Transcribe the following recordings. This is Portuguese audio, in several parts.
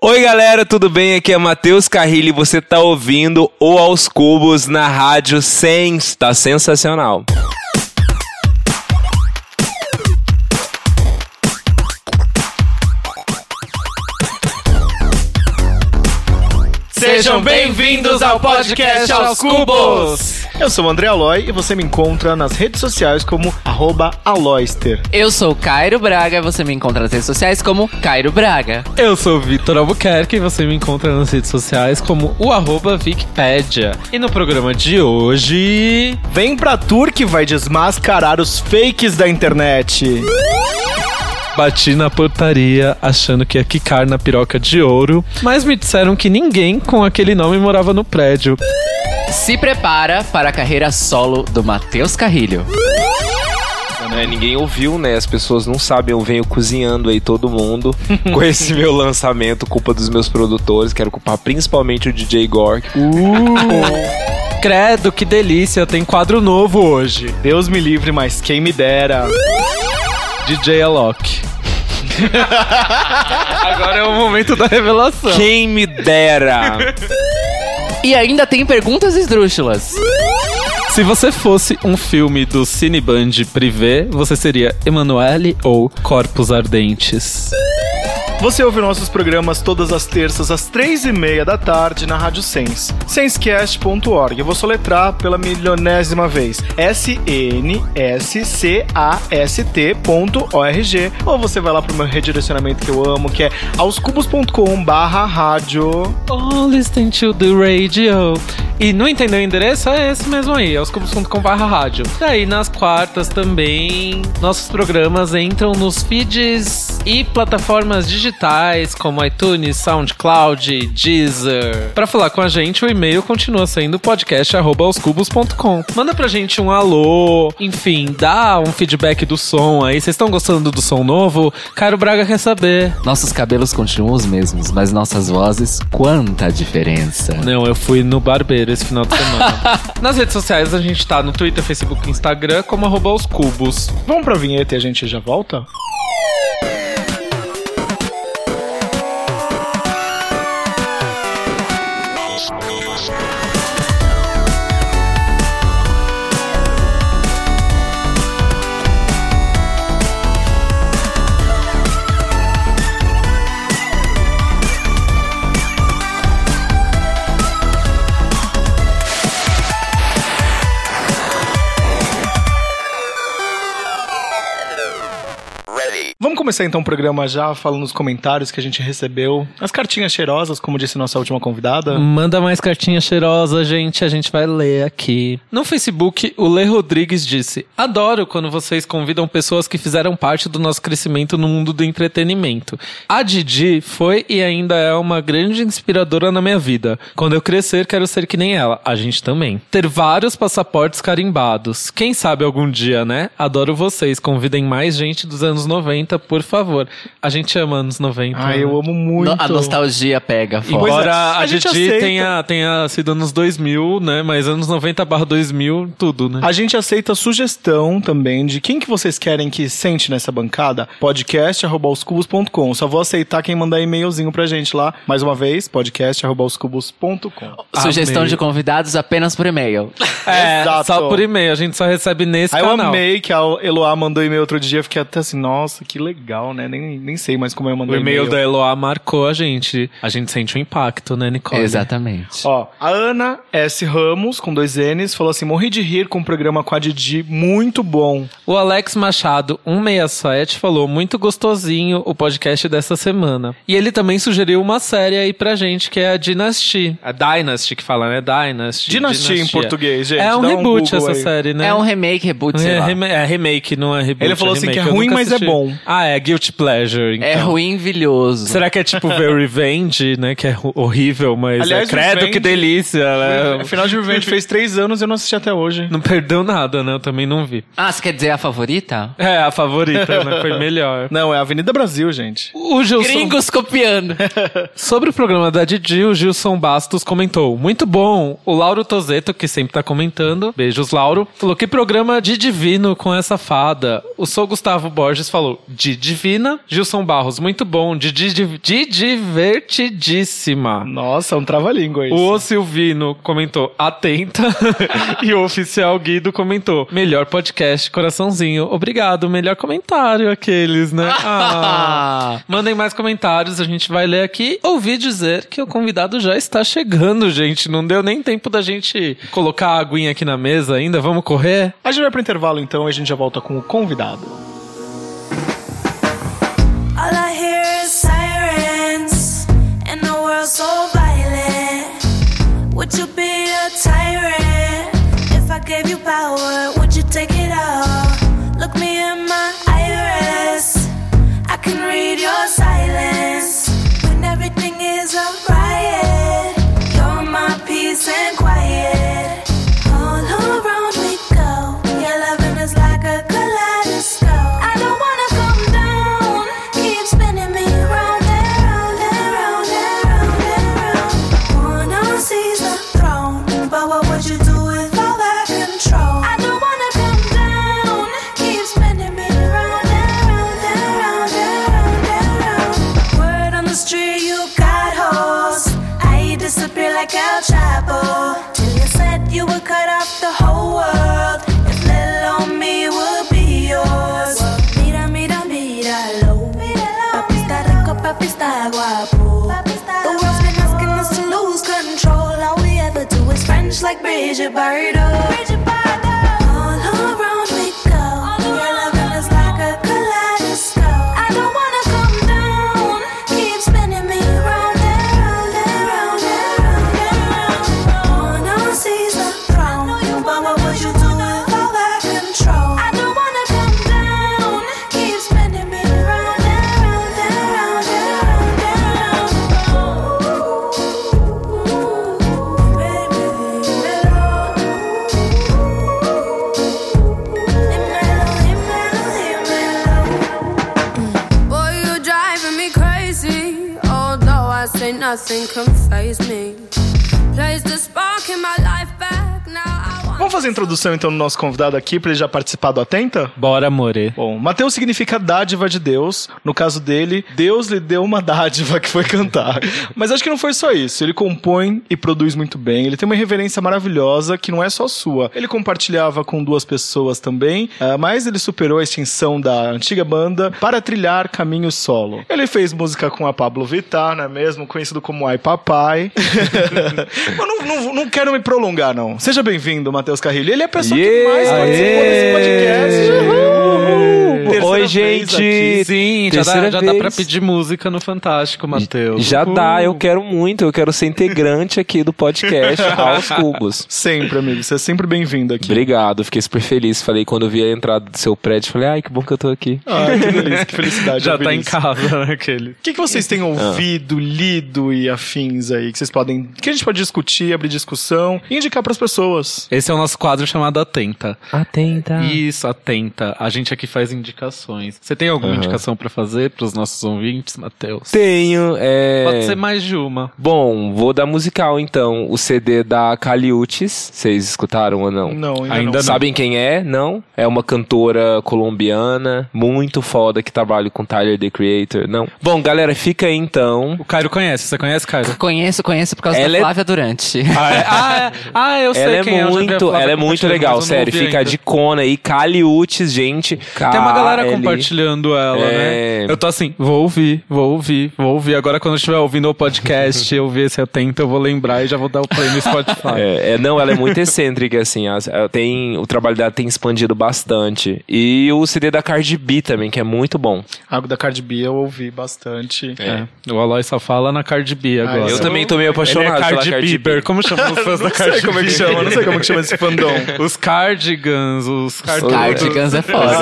Oi galera, tudo bem? Aqui é Matheus Carrilho e você tá ouvindo o Aos Cubos na Rádio Sens. Tá sensacional. Sejam bem-vindos ao podcast Aos Cubos! Eu sou o André Aloy e você me encontra nas redes sociais como arroba Aloyster. Eu sou o Cairo Braga e você me encontra nas redes sociais como Cairo Braga. Eu sou o Vitor Albuquerque e você me encontra nas redes sociais como o arroba Vicpedia. E no programa de hoje... Vem pra tour que vai desmascarar os fakes da internet. Bati na portaria achando que ia quicar na piroca de ouro, mas me disseram que ninguém com aquele nome morava no prédio. Se prepara para a carreira solo do Matheus Carrilho. É, ninguém ouviu, né? As pessoas não sabem. Eu venho cozinhando aí todo mundo com esse meu lançamento, culpa dos meus produtores. Quero culpar principalmente o DJ Gore. Credo, que delícia, tem quadro novo hoje. Deus me livre, mas quem me dera. DJ Alok. Agora é o momento da revelação. Quem me dera! E ainda tem perguntas esdrúxulas. Se você fosse um filme do Cineband Privé, você seria Emanuele ou Corpos Ardentes? Você ouve nossos programas todas as terças às três e meia da tarde na Rádio Sens. Senscast.org. Eu vou soletrar pela milionésima vez. S-N-S-C-A-S-T.org. Ou você vai lá pro meu redirecionamento que eu amo, que é aoscubos.com barra rádio. Oh, listen to the radio. E não entendeu o endereço? É esse mesmo aí, aoscubos.com barra rádio. Daí nas quartas também, nossos programas entram nos feeds e plataformas digitais como iTunes, SoundCloud, Deezer. Para falar com a gente, o e-mail continua sendo podcast@aoscubos.com. Manda pra gente um alô, enfim, dá um feedback do som aí. Vocês estão gostando do som novo? Caro Braga quer saber. Nossos cabelos continuam os mesmos, mas nossas vozes, quanta diferença. Não, eu fui no barbeiro esse final de semana. Nas redes sociais a gente tá no Twitter, Facebook e Instagram como arroba os cubos. Vamos pra vinheta e a gente já volta? Vamos começar então o programa já falando nos comentários que a gente recebeu. As cartinhas cheirosas, como disse nossa última convidada. Manda mais cartinha cheirosa, gente. A gente vai ler aqui. No Facebook, o Lê Rodrigues disse: Adoro quando vocês convidam pessoas que fizeram parte do nosso crescimento no mundo do entretenimento. A Didi foi e ainda é uma grande inspiradora na minha vida. Quando eu crescer, quero ser que nem ela. A gente também. Ter vários passaportes carimbados. Quem sabe algum dia, né? Adoro vocês. Convidem mais gente dos anos 90, por favor. A gente ama anos 90. Ai, né? eu amo muito. No- a nostalgia pega forte. Embora é, a, a gente tenha, tenha sido anos 2000, né? Mas anos 90 barra 2000, tudo, né? A gente aceita sugestão também de quem que vocês querem que sente nessa bancada. podcast.com. Só vou aceitar quem mandar e-mailzinho pra gente lá. Mais uma vez, podcast.com. Sugestão Amei. de convidados apenas por e-mail. É, Exato. só por e-mail. A gente só recebe nesse Aí eu canal. amei que a Eloá mandou e-mail outro dia. Fiquei até assim, nossa, que legal, né? Nem, nem sei mais como eu O mandei e-mail da Eloá marcou a gente. A gente sente o impacto, né, Nicole? Exatamente. Ó, a Ana S. Ramos, com dois N's, falou assim: morri de rir com o programa com a Didi, muito bom. O Alex Machado, 167, falou muito gostosinho o podcast dessa semana. E ele também sugeriu uma série aí pra gente, que é a Dynasty. A Dynasty que fala, né? Dynasty. Dynasty em português, gente. É um reboot Google essa aí. série, né? É um remake, reboot, sei É, lá. é remake, não é reboot. Ele falou é assim remake. que é ruim, mas é assisti. bom. Ah, é Guilty Pleasure. Então. É ruim vilhoso. Será que é tipo ver Revenge, né? Que é horrível, mas Aliás, é credo Revenge- que delícia, né? Afinal de Revenge fez três anos e eu não assisti até hoje. Não perdeu nada, né? Eu também não vi. Ah, você quer dizer a favorita? É, a favorita, né? Foi melhor. Não, é Avenida Brasil, gente. O Gilson... Gringos copiando. Sobre o programa da Didi, o Gilson Bastos comentou: Muito bom. O Lauro Tozeto, que sempre tá comentando, beijos, Lauro, falou que programa de divino com essa fada. O Sou Gustavo Borges falou: de Divina. Gilson Barros, muito bom. De, de, de, de divertidíssima. Nossa, um trava-língua isso. O Silvino comentou atenta e o oficial Guido comentou melhor podcast, coraçãozinho. Obrigado, melhor comentário aqueles, né? Ah. Mandem mais comentários, a gente vai ler aqui. Ouvi dizer que o convidado já está chegando, gente. Não deu nem tempo da gente colocar a aguinha aqui na mesa ainda. Vamos correr? A gente vai pro intervalo então e a gente já volta com o convidado. Would you be a tyrant if I gave you power? Would you take it all? Look me in my iris. I can read your silence when everything is a riot. bridge, you buried up. Nothing can faze me. Vamos fazer a introdução então do nosso convidado aqui pra ele já participar do Atenta? Bora, more. Bom, Mateus significa dádiva de Deus. No caso dele, Deus lhe deu uma dádiva que foi cantar. Mas acho que não foi só isso. Ele compõe e produz muito bem. Ele tem uma reverência maravilhosa que não é só sua. Ele compartilhava com duas pessoas também, ah, mas ele superou a extinção da antiga banda para trilhar caminho solo. Ele fez música com a Pablo Vittar, não é mesmo? Conhecido como Ai Papai. Eu não, não, não quero me prolongar, não. Seja bem-vindo, Matheus Carrilho. Ele é a pessoa que mais participou desse podcast. Uhul! Terceira Oi, gente. aqui. Sim, já, dá, já dá pra pedir música no Fantástico, Matheus. Já dá, eu quero muito. Eu quero ser integrante aqui do podcast aos cubos. Sempre, amigo. Você é sempre bem-vindo aqui. Obrigado, fiquei super feliz. Falei, quando eu vi a entrada do seu prédio, falei, ai, que bom que eu tô aqui. Ai, que delícia, que felicidade. Já ouvir tá em casa, né, aquele. O que, que vocês têm ouvido, lido e afins aí? Que vocês podem. Que a gente pode discutir, abrir discussão e indicar pras pessoas. Esse é o nosso quadro chamado Atenta. Atenta. Isso, atenta. A gente aqui faz indicações. Você tem alguma Aham. indicação pra fazer pros nossos ouvintes, Matheus? Tenho, é... Pode ser mais de uma. Bom, vou dar musical então. O CD da Caliutes. Vocês escutaram ou não? Não, ainda, Ainda não. não. Sabem quem é? Não? É uma cantora colombiana, muito foda, que trabalha com Tyler, The Creator. Não? Bom, galera, fica aí então. O Cairo conhece. Você conhece, Cairo? Conheço, conheço por causa Ela da é- Flávia Durante. Ah, é? ah, é. Ah, eu sei Ela é quem é. a muito, Flávia ela é muito legal, sério. Fica ainda. de cona aí, Caliutes, gente. Tem uma galera KL. compartilhando ela, É. né? Eu tô assim, vou ouvir, vou ouvir, vou ouvir. Agora quando eu estiver ouvindo o podcast, eu ver esse atento, eu vou lembrar e já vou dar o play no Spotify. É, é, não, ela é muito excêntrica, assim. as- ela tem, o trabalho dela tem expandido bastante. E o CD da Cardi B também, que é muito bom. Algo da Cardi B eu ouvi bastante. É. O Aloy só fala na Cardi B agora. eu Eu Essa também tô meio apaixonado Ele é pela Cardi, Cardi Bieber. B. Como chama os fãs da Não Cardi sei como é que B? chama, não sei como é que chama esse fandom. Os Cardigans, os Cardigans. Cardigans é foda.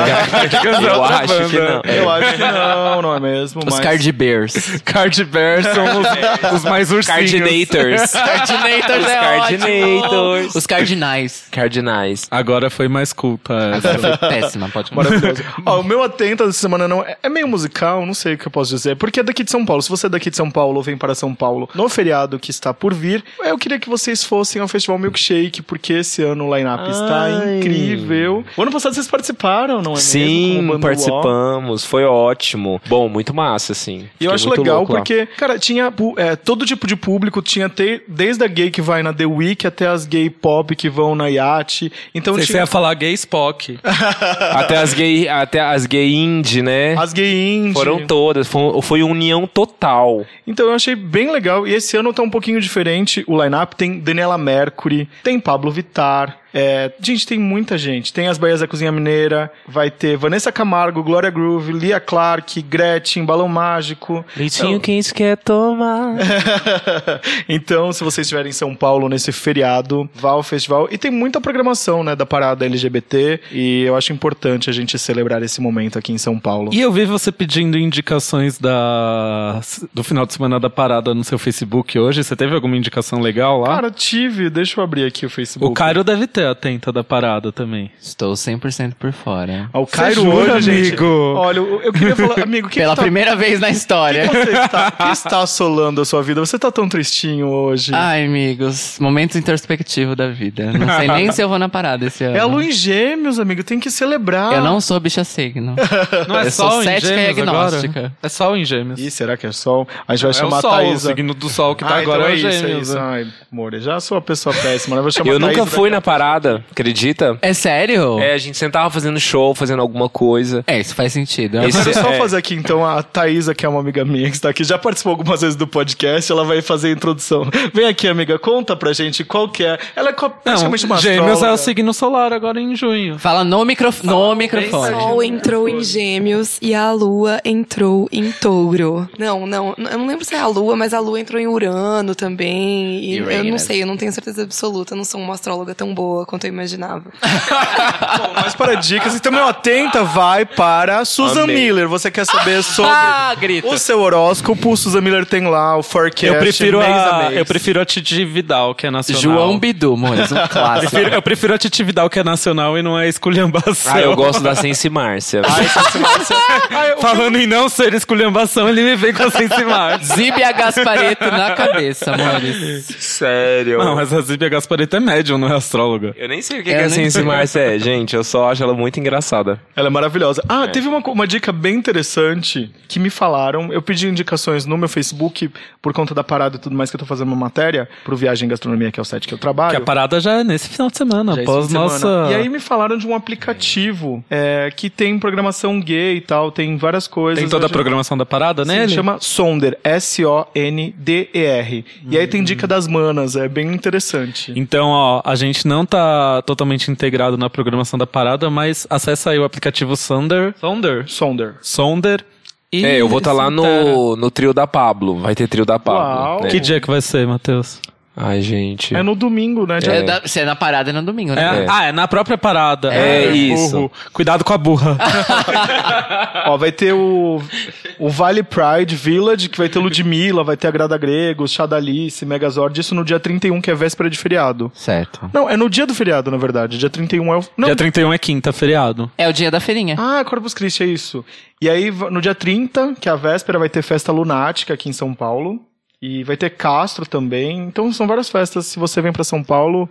Eu acho que não. Eu acho que não, não é mesmo? Os mas... Cardi Bears. Cardi Bears são os, os mais ursinhos. Cardinators. Cardinators Os é Cardinators. ótimo. Os Cardinais. Cardinais. Agora foi mais culta essa. Agora foi péssima, pode Maravilhoso. Ó, o meu atento dessa semana não é, é meio musical, não sei o que eu posso dizer, porque é daqui de São Paulo. Se você é daqui de São Paulo ou vem para São Paulo no feriado que está por vir, eu queria que vocês fossem ao Festival Milkshake, porque esse ano o line-up está incrível. O ano passado vocês participaram, não é Sim, mesmo? Participamos, foi ótimo. Bom, muito massa, assim. E eu acho legal louco lá. porque, cara, tinha é, todo tipo de público, tinha te- desde a gay que vai na The Week até as gay pop que vão na Yacht. Então Você tinha ia falar gay Spock. Até as gay, até as gay indie, né? as gay indie. Foram todas, foi, foi união total. Então eu achei bem legal. E esse ano tá um pouquinho diferente. O line-up tem Daniela Mercury, tem Pablo Vittar. É, gente, tem muita gente. Tem as Baias da Cozinha Mineira, vai ter Vanessa Camargo, Glória Groove, Lia Clark, Gretchen, Balão Mágico. Leitinho quente quer tomar. então, se vocês estiverem em São Paulo nesse feriado, vá ao festival. E tem muita programação, né, da parada LGBT. E eu acho importante a gente celebrar esse momento aqui em São Paulo. E eu vi você pedindo indicações da do final de semana da parada no seu Facebook hoje. Você teve alguma indicação legal lá? Cara, tive. Deixa eu abrir aqui o Facebook. o Cairo deve ter a tenta da parada também. Estou 100% por fora. Ah, O Cairo jura, hoje, gente. amigo? Olha, eu, eu queria falar, amigo, que Pela que tá, primeira vez na história. que você está, que está assolando a sua vida? Você tá tão tristinho hoje. Ai, amigos, momento introspectivo da vida. Não sei nem se eu vou na parada esse ano. é a lua em gêmeos, amigo. Tem que celebrar. Eu não sou bicha signo. Não é Eu só sou em cética e gêmeos agora? agnóstica. É só em gêmeos. Ih, será que é sol? A gente vai é chamar o sol, a o signo do sol que tá ah, agora então é, é é gêmeos. isso. né? Ai, amor, já sou uma pessoa péssima. né? Eu, vou chamar Eu nunca fui na parada, acredita? É sério? É, a gente sentava fazendo show, fazendo alguma coisa. É, isso faz sentido. Deixa eu só É. fazer aqui, então, a Thaisa, que é uma amiga minha, que está aqui, já participou algumas vezes do podcast, ela vai fazer a introdução. Vem aqui, amiga, conta pra gente qual que é. Ela é co- Não, praticamente uma gêmeos é o astróloga. signo solar agora em junho. Fala no, microf no microfone. O Sol entrou em Gêmeos e a Lua entrou em Touro. Não, não, eu não lembro se é a Lua, mas a Lua entrou em Urano também. E eu não sei, eu não tenho certeza absoluta. Eu não sou uma astróloga tão boa quanto eu imaginava. Bom, mas para dicas, então meu atenta vai para Susan Amei. Miller. Você quer saber sobre Ah, o seu horóscopo? Susan Miller tem lá o forecast Eu prefiro, mês a, mês. eu prefiro a Titi Vidal, que é nacional. João Bidu, Mois, um clássico. Prefiro- eu prefiro a Titi Vidal, que é nacional e não é esculhambação. Ah, eu gosto da Sense Márcia. Falando em não ser esculhambação, ele me vem com a Sense Márcia. Zíbia Gaspareto na cabeça, amores. Sério. Não, mas a Zíbia Gaspareto é médium, não é astróloga. Eu nem sei o que, Eu que a Sense sei. Márcia é, gente. Eu só acho ela muito engraçada. Ela é maravilhosa. Ah, teve uma, uma dica bem interessante que me falaram. Eu pedi indicações no meu Facebook por conta da parada e tudo mais que eu tô fazendo uma matéria pro Viagem Gastronomia, que é o site que eu trabalho. Que a parada já é nesse final de semana, Já esse após de semana. nossa... E aí me falaram de um aplicativo é, que tem programação gay e tal, tem várias coisas. Tem toda a programação da parada Sim, nele? chama Sonder, S-O-N-D-E-R. E aí tem dica das manas, é bem interessante. Então, ó, a gente não tá totalmente integrado na programação da parada, mas acessa aí o aplicativo Sonder. Sonder? Sonder. Sonder. E É, eu vou estar lá se intera. no, no trio da Pablo. Vai ter trio da Pablo. Né? Que dia que vai ser, Matheus? Ai, gente. É no domingo, né? É da- Você é na parada no domingo, É, né? Ah, é na própria parada. É isso. burro. Cuidado com a burra. Ó, vai ter o, o Vale Pride Village, que vai ter Ludmilla, vai ter a Grada Gregos, Chadalice, Megazord, isso no dia 31, que é véspera de feriado. Certo. Não, é no dia do feriado, na verdade. Dia 31 é o. Não. Dia 31 é quinta, feriado. É o dia da feirinha. Ah, Corpus Christi, é isso. E aí, no dia 30, que é a véspera, vai ter festa lunática aqui em São Paulo. E vai ter Castro também. Então são várias festas. Se você vem pra São Paulo,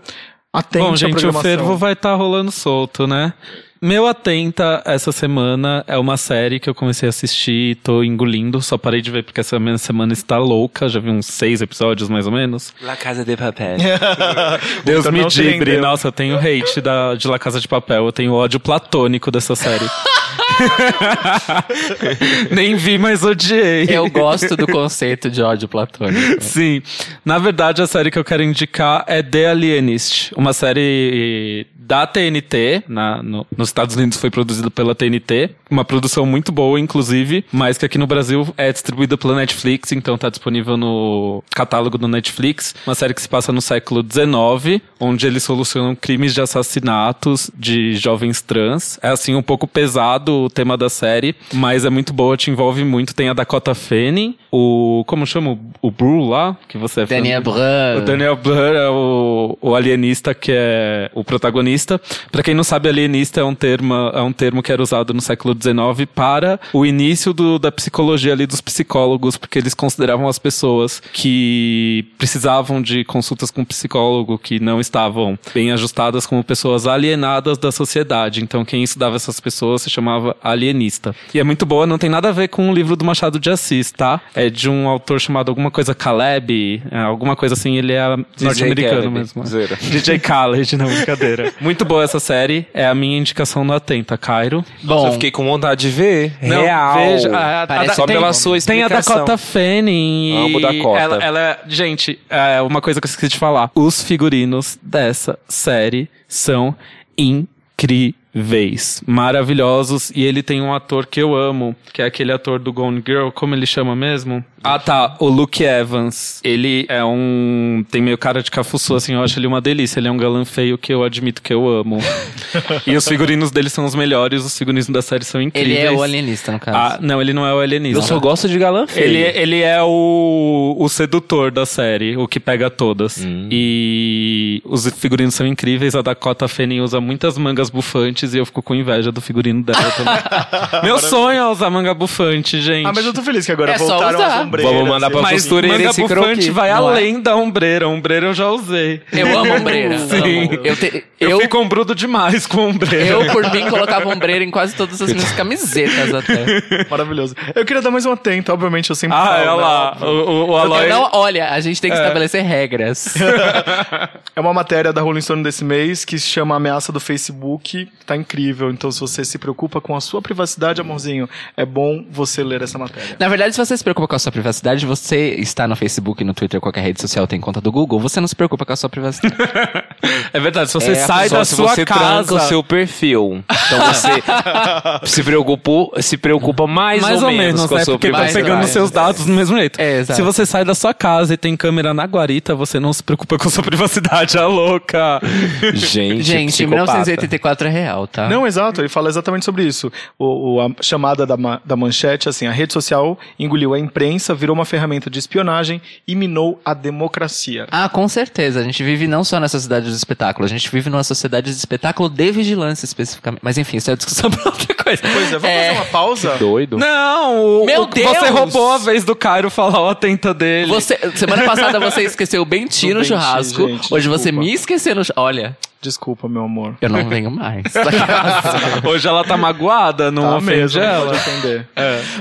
atente Bom, à gente, o fervo vai estar rolando solto, né? Meu Atenta essa semana é uma série que eu comecei a assistir e tô engolindo. Só parei de ver porque essa minha semana está louca. Já vi uns seis episódios, mais ou menos. La Casa de Papel. Deus Então me dibre. Nossa, eu tenho hate da, de La Casa de Papel. Eu tenho ódio platônico dessa série. Nem vi, mas odiei. Eu gosto do conceito de ódio platônico. Sim. Na verdade, a série que eu quero indicar é The Alienist, uma série da TNT, na, no- nos Estados Unidos foi produzida pela TNT, uma produção muito boa, inclusive, mas que aqui no Brasil é distribuída pela Netflix, então tá disponível no catálogo do Netflix. Uma série que se passa no século XIX, onde eles solucionam crimes de assassinatos de jovens trans. É assim um pouco pesado o tema da série, mas é muito boa, te envolve muito. Tem a Dakota Fanning, o como chama o, Bru lá, que você é Daniel do- Brun. o Daniel Blur é o, o alienista que é o protagonista. Pra quem não sabe, alienista é um termo, é um termo que era usado no século XIX para o início do- da psicologia ali dos psicólogos, porque eles consideravam as pessoas que precisavam de consultas com um psicólogo, que não estavam bem ajustadas como pessoas alienadas da sociedade. Então, quem estudava essas pessoas se chamava alienista. E é muito boa, não tem nada a ver com o livro do Machado de Assis, tá? É de um autor chamado alguma coisa Caleb, é, alguma coisa assim, ele é norte-americano mesmo. zoeira. DJ Khaled, não, brincadeira. Muito boa essa série, é a minha indicação no Atenta, Cairo. Nossa, eu fiquei com vontade de ver. Não, Real. veja, a- a- Só tem- pela sua Tem a explicação. Dakota Fanning. Amo Dakota. Ela, ela é- gente, é uma coisa que eu esqueci de falar. Os figurinos dessa série são incríveis, maravilhosos. E ele tem um ator que eu amo, que é aquele ator do Gone Girl, como ele chama mesmo? Ah, tá, o Luke Evans. Ele é um. Tem meio cara de cafuçu, assim, eu acho ele uma delícia. Ele é um galã feio que eu admito que eu amo. e os figurinos dele são os melhores, os figurinos da série são Ele incríveis. é o alienista, no caso. Ah, não, ele não é o alienista. Eu só gosto de galã feio. Ele, ele é o, o sedutor da série, o que pega todas. E os figurinos são incríveis. A Dakota Fanning usa muitas mangas bufantes e eu fico com inveja do figurino dela também. Meu sonho é usar manga bufante, gente. Ah, mas eu tô feliz que agora É voltaram as ombreiras. Vamos mandar pra e- Mas costureira manga esse bufante croquis. vai é? além da ombreira. Ombreira eu já usei. Eu amo ombreira. Sim. amo. Eu, te- Eu, eu, fico ombrudo demais com ombreira. eu, por mim, colocava ombreira em quase todas as minhas camisetas até. Maravilhoso. Eu queria dar mais um atento, obviamente, eu sempre Ah, falo, olha né, lá. O, o, o Aloy... não, olha, a gente tem que estabelecer regras. É uma matéria da Rolling Stone desse mês que se chama Ameaça do Facebook. Tá incrível. Então, se você se preocupa com a sua privacidade, amorzinho, é bom você ler essa matéria. Na verdade, se você se preocupa com a sua privacidade, você está no Facebook, no Twitter, qualquer rede social tem conta do Google, você não se preocupa com a sua privacidade. É verdade, se você É, sai da se sua você tranca casa... o seu perfil. Então você se, preocupou, se preocupa mais, mais ou, menos, com a né? sua Porque tá privacidade. pegando Mais, seus dados do mesmo jeito. É. Se você sai da sua casa e tem câmera na guarita, você não se preocupa com a sua privacidade, a louca. Gente, Gente, psicopata. 1984 é real, tá? Não, exato, ele fala exatamente sobre isso. O, o- a chamada da, ma- da manchete, assim, a rede social engoliu a imprensa, virou uma ferramenta de espionagem e minou a democracia. Ah, com certeza. A gente vive não só na sociedade do espetáculo, a gente vive numa sociedade de espetáculo de vigilância especificamente. Mas enfim, isso é discussão pra outra coisa. Pois é, vamos fazer uma pausa? Doido. Não, o, Meu o- você Deus! roubou a vez do Cairo falar o atenta dele. Você, semana passada você esqueceu o Benti O no Benti, churrasco. gente, Hoje você desculpa. me esqueceu no churrasco. Olha, Desculpa, meu amor. eu não venho mais. Hoje ela tá magoada, não Tá ofende mesmo, não ela. pode ofender.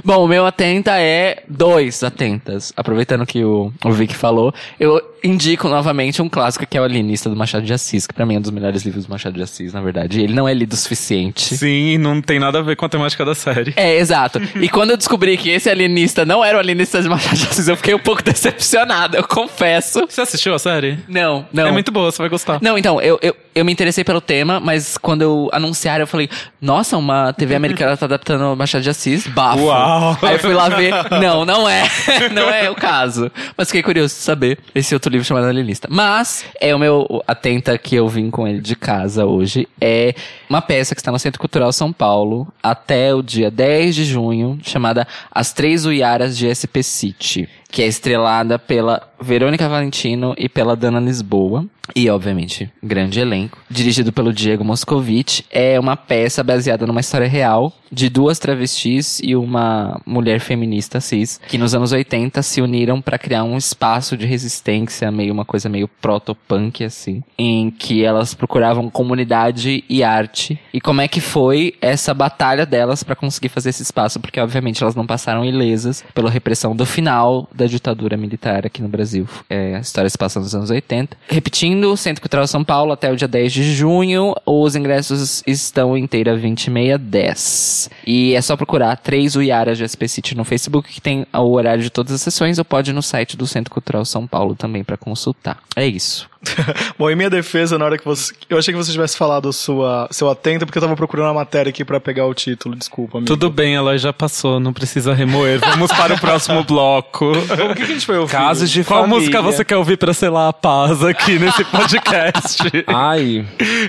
Bom, o meu atenta é dois atentas. Aproveitando que o, o Vic falou, eu indico novamente um clássico que é o Alienista do Machado de Assis, que pra mim é um dos melhores livros do Machado de Assis, na verdade. Ele não é lido o suficiente. Sim, não tem nada a ver com a temática da série. É, exato. E quando eu descobri que esse alienista não era o alienista de Machado de Assis, eu fiquei um pouco decepcionado, eu confesso. Você assistiu a série? Não, não. É muito boa, você vai gostar. Não, então, eu, eu, eu me interessei pelo tema, mas quando eu anunciaram, eu falei, nossa, uma TV americana tá adaptando o Machado de Assis, bafo. Uau. Aí eu fui lá ver, não, não é, não é o caso. Mas fiquei curioso de saber esse outro livro chamado Alienista. Mas, é o meu atenta que eu vim com ele de casa hoje, é uma peça que está no Centro Cultural São Paulo até o dia 10 de junho, chamada As Três Uiaras de SP City, que é estrelada pela Verônica Valentino e pela Dana Lisboa. E, obviamente, grande elenco. Dirigido pelo Diego Moscovitch. É uma peça baseada numa história real de duas travestis e uma mulher feminista cis, que nos anos 80 se uniram para criar um espaço de resistência, meio uma coisa meio proto-punk, assim, em que elas procuravam comunidade e arte. E como é que foi essa batalha delas para conseguir fazer esse espaço, porque, obviamente, elas não passaram ilesas pela repressão do final da ditadura militar aqui no Brasil. É, a história se passa nos anos 80. Repetindo, Centro Cultural São Paulo até o dia 10 de junho. Os ingressos estão inteira 2610. E é só procurar três Uiaras de SP City no Facebook, que tem o horário de todas as sessões, ou pode ir no site do Centro Cultural São Paulo também para consultar. É isso. Bom, em minha defesa, na hora que você. Eu achei que você tivesse falado sua, seu atento, porque eu tava procurando a matéria aqui pra pegar o título. Desculpa, amigo. Tudo bem, ela já passou, não precisa remoer. Vamos para o próximo bloco. O que, que a gente foi ouvir? Casos de Qual família. música você quer ouvir pra selar a paz aqui nesse podcast? Ai,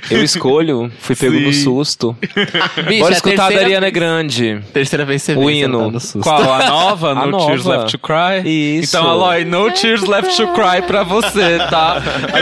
eu escolho. Fui pego no Sim. susto. Bicho, Bora é escutar a terceira- Ariana Grande. Terceira vez você O hino. tá no susto. Qual? A nova? A no nova. Tears Left to Cry? Isso. Então, Aloy, No Tears Left to Cry pra você, tá? A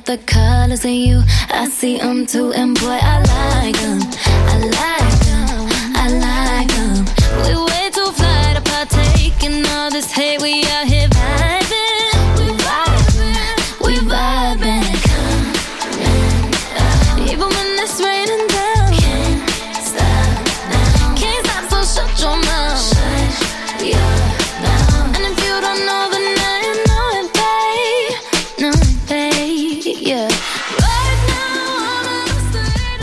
Out the colors in you. I see them too, and boy, I like them. I like them. I like them. We way too fly to partake in all this hate. We out here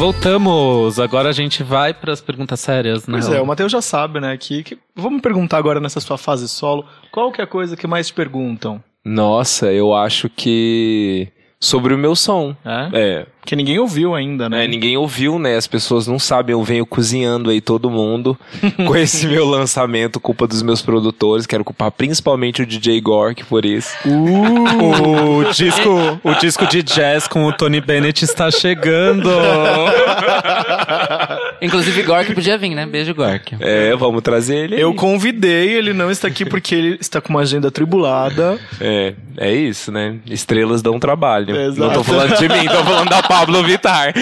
Voltamos. Agora a gente vai para as perguntas sérias, né? Pois é, o Matheus já sabe, né? Que, que- Vamos perguntar agora nessa sua fase solo. Qual que é a coisa que mais te perguntam? Nossa, eu acho que. Sobre o meu som. É? É, Que ninguém ouviu ainda, né? É, ninguém ouviu, né? As pessoas não sabem, eu venho cozinhando aí todo mundo com esse meu lançamento, culpa dos meus produtores. Quero culpar principalmente o DJ Gork por isso. O disco, o disco de jazz com o Tony Bennett está chegando. Inclusive, Gork podia vir, né? Beijo, Gork. É, vamos trazer ele. aí. Eu convidei, ele não está aqui porque ele está com uma agenda tribulada. É, é isso, né? Estrelas dão trabalho. Exato. Não tô falando de mim, tô falando da Pablo Vittar.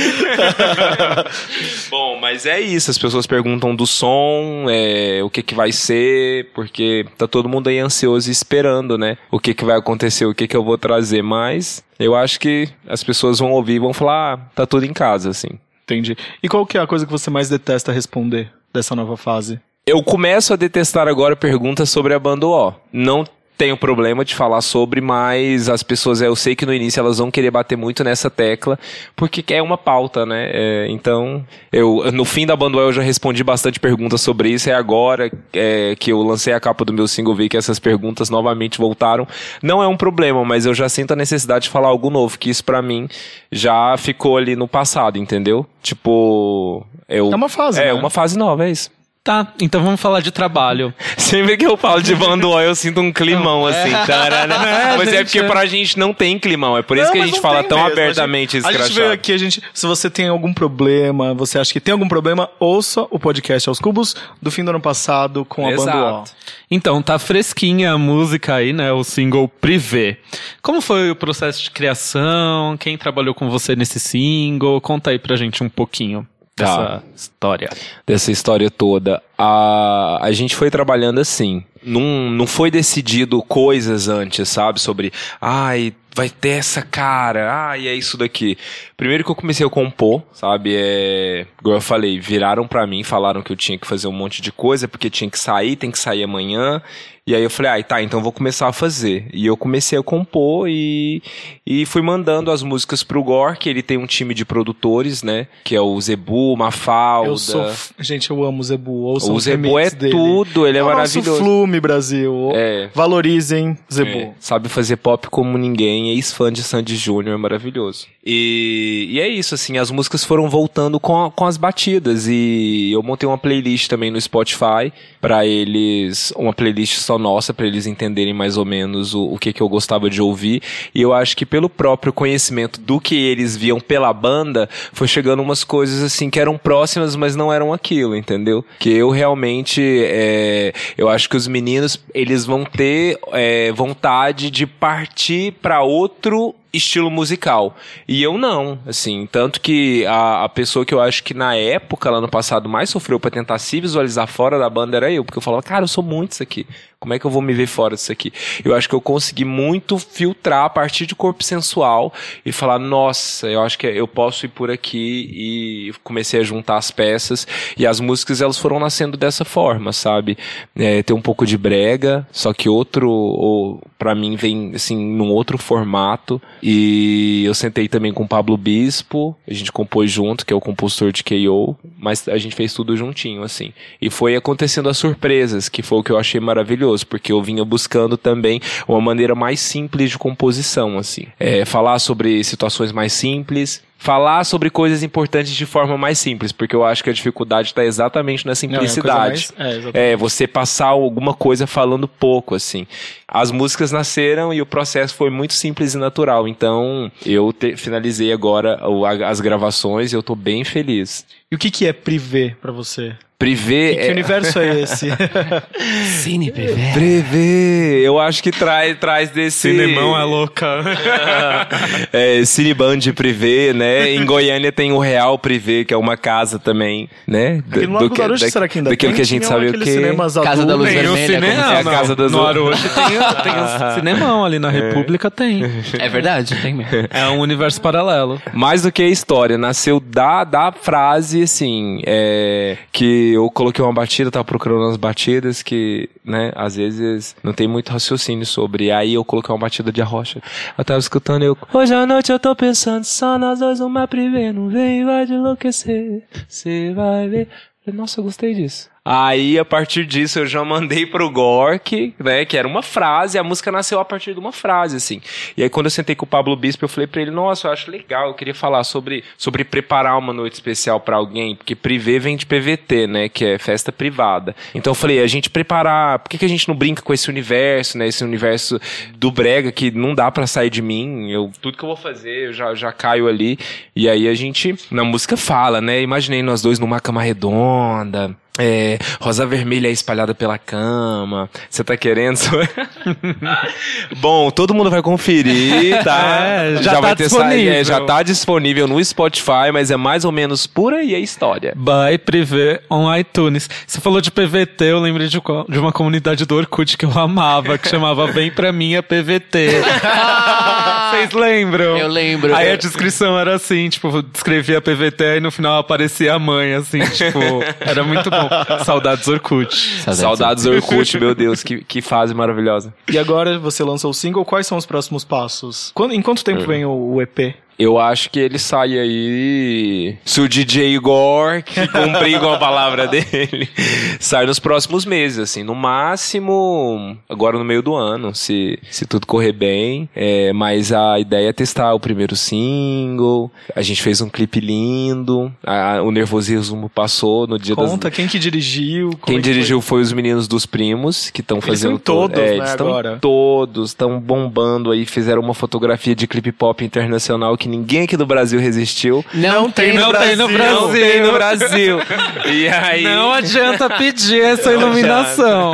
Bom, mas é isso. As pessoas perguntam do som, é, o que que vai ser, porque tá todo mundo aí ansioso e esperando, né? O que que vai acontecer, o que que eu vou trazer. Mas eu acho que as pessoas vão ouvir e vão falar, ah, tá tudo em casa, assim. Entendi. E qual que é a coisa que você mais detesta responder dessa nova fase? Eu começo a detestar agora perguntas sobre a banda O. Não tenho problema de falar sobre, mas as pessoas, eu sei que no início elas vão querer bater muito nessa tecla, porque é uma pauta, né? É, então, eu no fim da banda O eu já respondi bastante perguntas sobre isso, é agora é, que eu lancei a capa do meu single, vi que essas perguntas novamente voltaram. Não é um problema, mas eu já sinto a necessidade de falar algo novo, que isso pra mim já ficou ali no passado, entendeu? Tipo, eu... É uma fase, É, né? uma fase nova, é isso. Tá, então vamos falar de trabalho. Sempre que eu falo de O, eu sinto um climão, assim. tarará. É, Mas é gente, porque é. pra gente não tem climão. É por isso Não, que a gente não fala tão mesmo. abertamente A gente, a gente escrachado. veio aqui, a gente, se você tem algum problema, você acha que tem algum problema, ouça o podcast aos cubos do fim do ano passado com a O. Exato. Então, tá fresquinha a música aí, né? O single Privé. Como foi o processo de criação? Quem trabalhou com você nesse single? Conta aí pra gente um pouquinho dessa Tá. história. dessa história toda. A, a gente foi trabalhando assim. Não, não foi decidido coisas antes, sabe? Sobre, ai, vai ter essa cara, ai, é isso daqui. Primeiro que eu comecei a compor, sabe? É, igual eu falei, viraram pra mim, falaram que eu tinha que fazer um monte de coisa, porque tinha que sair, tem que sair amanhã. E aí eu falei, ai, tá, então vou começar a fazer. E eu comecei a compor e, e fui mandando as músicas pro Gor, que ele tem um time de produtores, né? Que é o Zebu, Mafalda. Eu sou. f- Gente, eu amo o Zebu. Ouçam O Zebu é dele. tudo, ele é, nosso maravilhoso. Flume, Brasil. É. Valorizem Zebu. É, sabe fazer pop como ninguém, ex-fã de Sandy Júnior, é maravilhoso. E, e é isso, assim, as músicas foram voltando com, com as batidas. E eu montei uma playlist também no Spotify pra eles, uma playlist só nossa, pra eles entenderem mais ou menos o, o que, que eu gostava de ouvir. E eu acho que pelo próprio conhecimento do que eles viam pela banda, foi chegando umas coisas assim que eram próximas, mas não eram aquilo, entendeu? Que eu realmente, é, eu acho que os meninos eles vão ter é, vontade de partir pra outro estilo musical. E eu não, assim, tanto que a, a pessoa que eu acho que na época, lá no passado, mais sofreu pra tentar se visualizar fora da banda era eu, porque eu falava, cara, eu sou muito isso aqui. Como é que eu vou me ver fora disso aqui? Eu acho que eu consegui muito filtrar a partir de corpo sensual e falar, nossa, eu acho que eu posso ir por aqui e comecei a juntar as peças e as músicas elas foram nascendo dessa forma, sabe? É, tem um pouco de brega, só que outro, ou, pra mim vem assim, num outro formato e eu sentei também com o Pablo Bispo, a gente compôs junto, que é o compositor de KO, mas a gente fez tudo juntinho, assim. E foi acontecendo as surpresas, que foi o que eu achei maravilhoso, porque eu vinha buscando também uma maneira mais simples de composição, assim. É, falar sobre situações mais simples, falar sobre coisas importantes de forma mais simples, porque eu acho que a dificuldade está exatamente na Não, é simplicidade. mais- é. É, você passar alguma coisa falando pouco, assim. As músicas nasceram e o processo foi muito simples e natural. Então, eu te- finalizei agora as gravações e eu tô bem feliz. E o que, que é privê pra você? Privé. Que, que universo é esse? Cine PV. Prevê, eu acho que traz, traz desse. Cinemão é louca. é, Cineband Privé, né? Em Goiânia tem o Real Privé, que é uma casa também, né? Aqui no Lago do Arujo, será que ainda Daquilo tem? que a gente sabe o que... cinemas Casa da. Luz Tem o Vermelha, cinema. É a não, casa das no. Arujo tem, tem o cinemão ali na República, tem. É verdade, tem mesmo. É um universo paralelo. Mais do que a história, nasceu da, da frase, assim, é, que eu coloquei uma batida, tava procurando umas batidas que, né, às vezes não tem muito raciocínio sobre. Aí eu coloquei uma batida de arrocha. Eu tava escutando eu, hoje à noite eu tô pensando só nós dois, uma privê, não vem vai de enlouquecer, você vai ver. Nossa, eu gostei disso. Aí, a partir disso, eu já mandei pro Gork, né, que era uma frase, a música nasceu a partir de uma frase, assim. E aí, quando eu sentei com o Pablo Bispo, eu falei pra ele, nossa, eu acho legal, eu queria falar sobre, sobre preparar uma noite especial pra alguém, porque privê vem de PVT, né, que é festa privada. Então, eu falei, a gente preparar, por que, que a gente não brinca com esse universo, né, esse universo do brega que não dá pra sair de mim, eu, tudo que eu vou fazer, eu já, já caio ali. E aí, a gente, na música fala, né, imaginei nós dois numa cama redonda, é, rosa vermelha espalhada pela cama. Você tá querendo? Bom, todo mundo vai conferir, tá? É, já tá vai ter disponível. é, já tá disponível no Spotify, mas é mais ou menos por aí a história. By Privé on iTunes. Você falou de PVT, eu lembrei de, qual- de uma comunidade do Orkut que eu amava, que chamava Vem Pra Minha PVT. Vocês lembram? Eu lembro. Aí a descrição era assim, tipo, descrevia PVT e no final aparecia a mãe, assim, tipo, era muito bom. Saudades Orkut. Saudades Orkut, meu Deus, que, que fase maravilhosa. E agora você lançou o single, quais são os próximos passos? Quando- em quanto tempo vem o, o EP? Eu acho que ele sai aí. Se o DJ Igor, que cumprir com a palavra dele, sai nos próximos meses, assim. No máximo, agora no meio do ano, se, se tudo correr bem. É, mas a ideia é testar o primeiro single. A gente fez um clipe lindo. a- o nervosismo passou no dia Conta das. quem que dirigiu. Quem é que dirigiu foi os meninos dos primos, que estão fazendo todos, é, né, eles agora? todos, estão bombando aí, fizeram uma fotografia de clipe pop internacional que ninguém aqui do Brasil resistiu. Não, tem, não tem no Brasil. Não tem no Brasil. E aí. Não adianta pedir essa Não iluminação.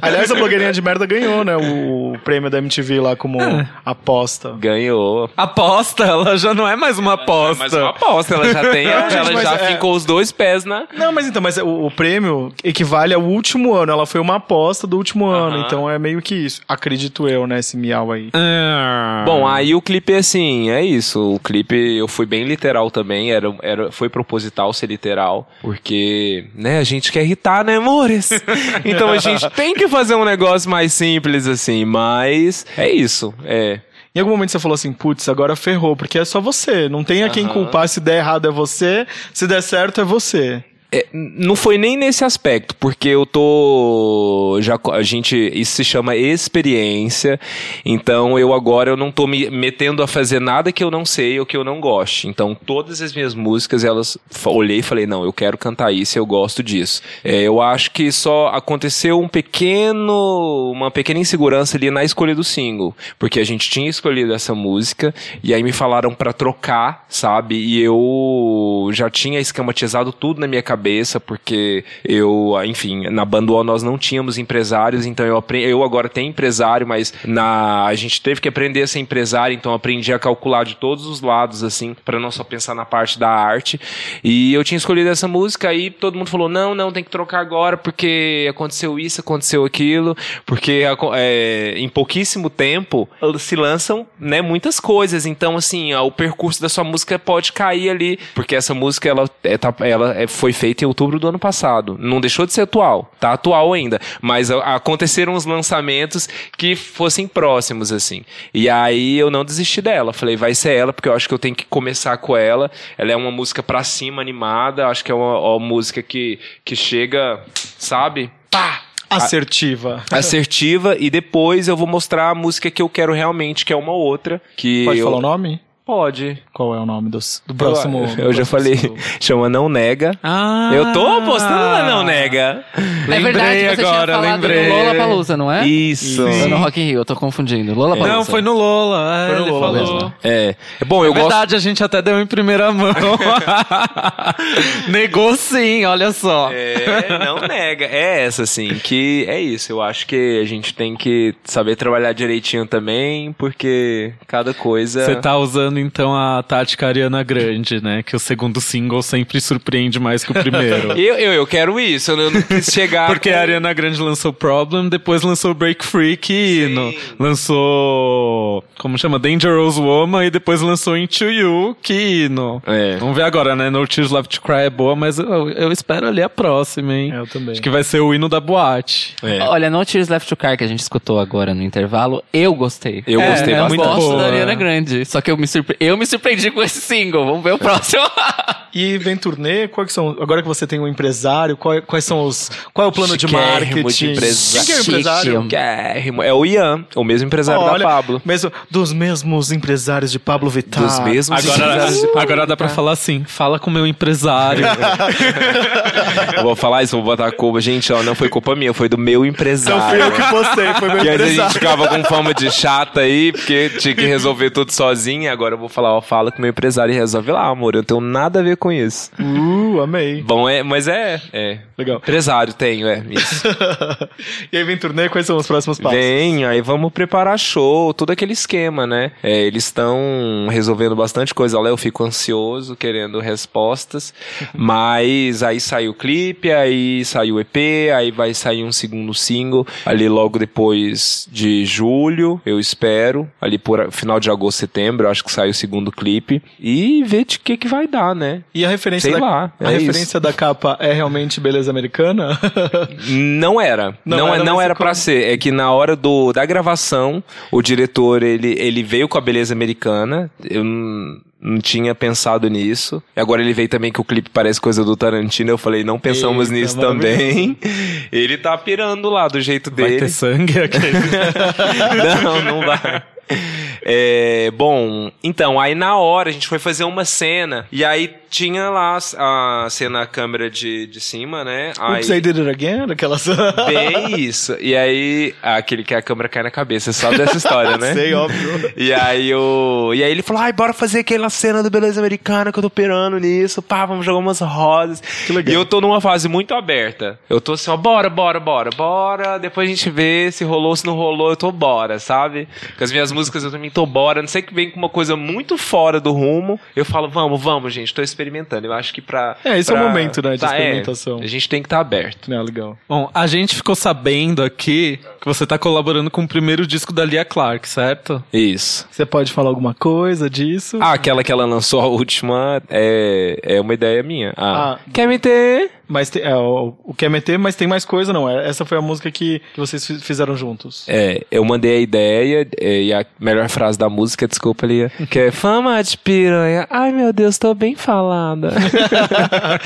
Aliás, a blogueirinha de merda ganhou, né? O prêmio da MTV lá como É. aposta. Ganhou. Aposta, ela já não é mais uma aposta. Mas uma aposta, ela já tem. Não, gente, ela mas já é- ficou os dois pés na. Não, mas então, mas o, o prêmio equivale ao último ano. Ela foi uma aposta do último ano. Então é meio que isso. Acredito eu, né? Esse miau aí. Ah. Bom, aí o clipe, assim, é isso. O clipe eu fui bem literal também. Era, era, foi proposital ser literal. Porque, né, a gente quer irritar, né, amores? então a gente tem que fazer um negócio mais simples, assim. Mas é isso. É. Em algum momento você falou assim, putz, agora ferrou, porque é só você. Não tem a quem culpar. Se der errado é você, se der certo é você. É, não foi nem nesse aspecto, porque eu tô já a gente isso se chama experiência. Então eu agora eu não tô me metendo a fazer nada que eu não sei ou que eu não goste. Então todas as minhas músicas elas olhei e falei não, eu quero cantar isso, eu gosto disso. É, eu acho que só aconteceu um pequeno uma pequena insegurança ali na escolha do single, porque a gente tinha escolhido essa música e aí me falaram pra trocar, sabe? E eu já tinha esquematizado tudo na minha cabeça cabeça, porque eu, enfim, na Banduol nós não tínhamos empresários, então eu aprendi, eu agora tenho empresário, mas na a gente teve que aprender a ser empresário, então aprendi a calcular de todos os lados, assim, para não só pensar na parte da arte. E eu tinha escolhido essa música, aí todo mundo falou: não, não, tem que trocar agora, porque aconteceu isso, aconteceu aquilo, porque é, em pouquíssimo tempo se lançam né, muitas coisas. Então, assim, o percurso da sua música pode cair ali, porque essa música ela, é, tá- ela é- foi feita em outubro do ano passado. Não deixou de ser atual, tá atual ainda, mas aconteceram os lançamentos que fossem próximos, assim. E aí eu não desisti dela. Falei, vai ser ela, porque eu acho que eu tenho que começar com ela. Ela é uma música pra cima, animada. Acho que é uma, uma música que, que chega, sabe? Pá! Assertiva. assertiva e depois eu vou mostrar a música que eu quero realmente, que é uma outra. Que Pode eu... falar o nome? Pode. Qual é o nome dos, do próximo? Eu, do eu já próximo falei. Chama Não Nega. Ah, Eu tô apostando na Não Nega. é verdade, você agora, tinha falado lembrei. Lola Palusa, não é? Isso. Ou no Rock in Rio, eu tô confundindo. Lola Palusa. Não, foi no Lola. É, Foi no ele Lola falou. mesmo. É. Bom, eu É gosto. verdade, a gente até deu em primeira mão. Negou sim, olha só. É, não nega. É essa, assim, que é isso. Eu acho que a gente tem que saber trabalhar direitinho também, porque cada coisa. Você tá usando então a tática Ariana Grande, né? Que o segundo single sempre surpreende mais que o primeiro. Eu, eu, eu quero isso, eu não, quis chegar. Porque com- a Ariana Grande lançou Problem, depois lançou Break Free, que hino. Lançou. Como chama? Dangerous Woman e depois lançou Into You, que hino. É. Vamos ver agora, né? No Tears Left to Cry é boa, mas eu, eu espero ali a próxima, hein? Eu também. Acho que vai ser o hino da boate. É. Olha, No Tears Left to Cry que a gente escutou agora no intervalo, eu gostei. Eu É, gostei é Eu bastante. muito gosto boa. da Ariana Grande. Só que eu me, surpre... eu me surpreendi com esse single. Vamos ver o próximo. E vem turnê, quais são. Agora que você tem um empresário, qual- quais são os. Qual é o plano de Chiquérrimo marketing? de empresário. Quem que é o empresário? Chiquérrimo. É o Ian, o mesmo empresário Olha, da Pablo. Mesmo, dos mesmos empresários de Pablo Vittar. Dos mesmos Agora, empresários de agora dá pra falar assim: fala com o meu empresário. Eu vou falar isso, vou botar a culpa. Gente, ó, não foi culpa minha, foi do meu empresário. Não fui eu que postei, foi meu Que às vezes a empresário. gente ficava com fama de chata aí, porque tinha que resolver tudo sozinho. Agora eu vou falar, ó, fala com meu empresário e resolve lá, amor. Eu não tenho nada a ver com isso. Uh, amei. Bom, é, mas é, é. Legal. Empresário tenho, é, isso. e aí vem turnê, quais são os próximos passos? Vem, aí vamos preparar show, todo aquele esquema, né? É, eles estão resolvendo bastante coisa lá, eu fico ansioso, querendo respostas. Mas aí saiu o clipe, aí saiu o EP, aí vai sair um segundo single, ali logo depois de julho, eu espero. Ali por final de agosto, setembro, acho que sai o segundo clipe. E ver de que que vai dar, né? E a referência, Sei da, lá, a é referência da capa é realmente beleza americana? Não era. Não Não, era, não era pra ser. É que na hora do, da gravação, o diretor, ele, ele veio com a beleza americana. Eu não, tinha pensado nisso. E agora ele veio também que o clipe parece coisa do Tarantino. Eu falei, não pensamos Eita, nisso também. Ele tá pirando lá do jeito Vai dele. ter sangue aqui. não, não vai. É, bom, então, aí na hora a gente foi fazer uma cena e aí tinha lá a cena a câmera de, de cima, né? Aí, Oops, I did it again? Aquelas... Bem isso. E aí, aquele que a câmera cai na cabeça, você sabe dessa história, né? Sei, óbvio. E aí, o... e aí ele falou, ai, bora fazer aquela cena do Beleza Americana que eu tô pirando nisso, pá, vamos jogar umas rosas. Que legal. E eu tô numa fase muito aberta. Eu tô assim, ó, bora, bora, bora, bora, depois a gente vê se rolou, se não rolou, eu tô bora, sabe? Com as minhas músicas eu também tô bora, não sei que vem com uma coisa muito fora do rumo, eu falo, vamos, vamos, gente, tô experimentando. Eu acho que pra... É, esse é o pra- momento, né, de tá, é, experimentação. a gente tem que estar aberto. Não, legal. Bom, a gente ficou sabendo aqui que você tá colaborando com o primeiro disco da Lia Clark, certo? Isso. Você pode falar alguma coisa disso? Ah, aquela que ela lançou a última é, é uma ideia minha. Ah, Ah. quer me ter? Mas tem, é, o, o Meter, mas tem mais coisa, não. É, Essa foi a música que, que vocês fi- fizeram juntos. É, eu mandei a ideia é, e a melhor frase da música, desculpa ali, que é fama de piranha. Ai meu Deus, tô bem falada. Ah,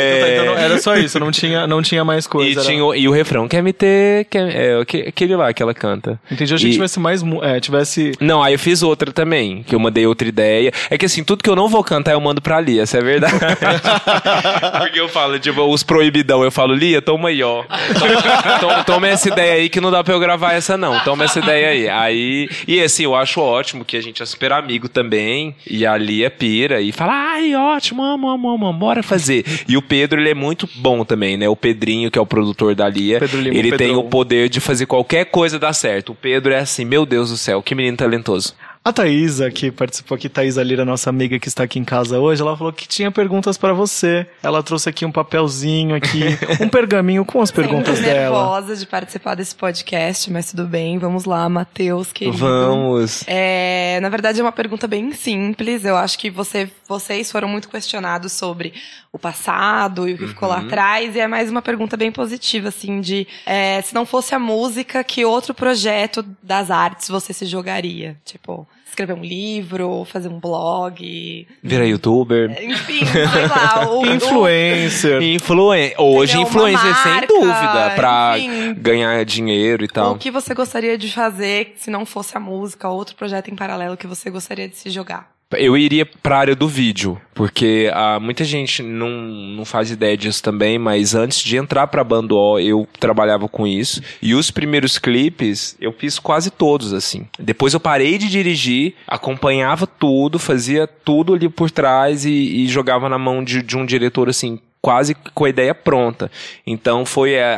então tá, então era só isso, não tinha, não tinha mais e, coisa. era- tinha o, e o refrão, ter? Quer, é, aque- aquele lá que ela canta. Entendi, eu achei E- que tivesse mais. É, tivesse. Não, aí eu fiz outra também, que eu mandei outra ideia. É que assim, tudo que eu não vou cantar eu mando pra ali, essa é a verdade. Porque eu falo, tipo, os proibidão. Eu falo, Lia, toma aí, ó. Toma, toma- essa ideia aí que não dá pra eu gravar essa, não. Toma essa ideia aí. Aí. E assim, eu acho ótimo que a gente é super amigo também. E a Lia pira e fala, ai, ótimo, amo, amo, amo, bora fazer. E o Pedro, ele é muito bom também, né? O Pedrinho, que é o produtor da Lia, Lima, ele o tem o poder de fazer qualquer coisa dar certo. O Pedro é assim, meu Deus do céu, que menino talentoso. A Thaísa, que participou aqui, Thaísa Lira, nossa amiga que está aqui em casa hoje, ela falou que tinha perguntas pra você. Ela trouxe aqui um papelzinho aqui, um pergaminho com as perguntas Sempre dela. nervosa de participar desse podcast, mas tudo bem. Vamos lá, Matheus, querido. Vamos. É, na verdade, é uma pergunta bem simples. Eu acho que você, vocês foram muito questionados sobre o passado e o que ficou Uhum. lá atrás. E é mais uma pergunta bem positiva, assim, de é, se não fosse a música, que outro projeto das artes você se jogaria? Tipo, escrever um livro, fazer um blog. Vira youtuber. Enfim, sei lá. O, o- Influencer. Influen hoje, influencer, Uma sem marca, dúvida, pra enfim. ganhar dinheiro e tal. O que você gostaria de fazer se não fosse a música, outro projeto em paralelo que você gostaria de se jogar? Eu iria pra área do vídeo, porque ah, muita gente não, não faz ideia disso também, mas antes de entrar pra Bando O, eu trabalhava com isso. E os primeiros clipes, eu fiz quase todos, assim. Depois eu parei de dirigir, acompanhava tudo, fazia tudo ali por trás e, e jogava na mão de, de um diretor, assim, quase com a ideia pronta. Então foi a-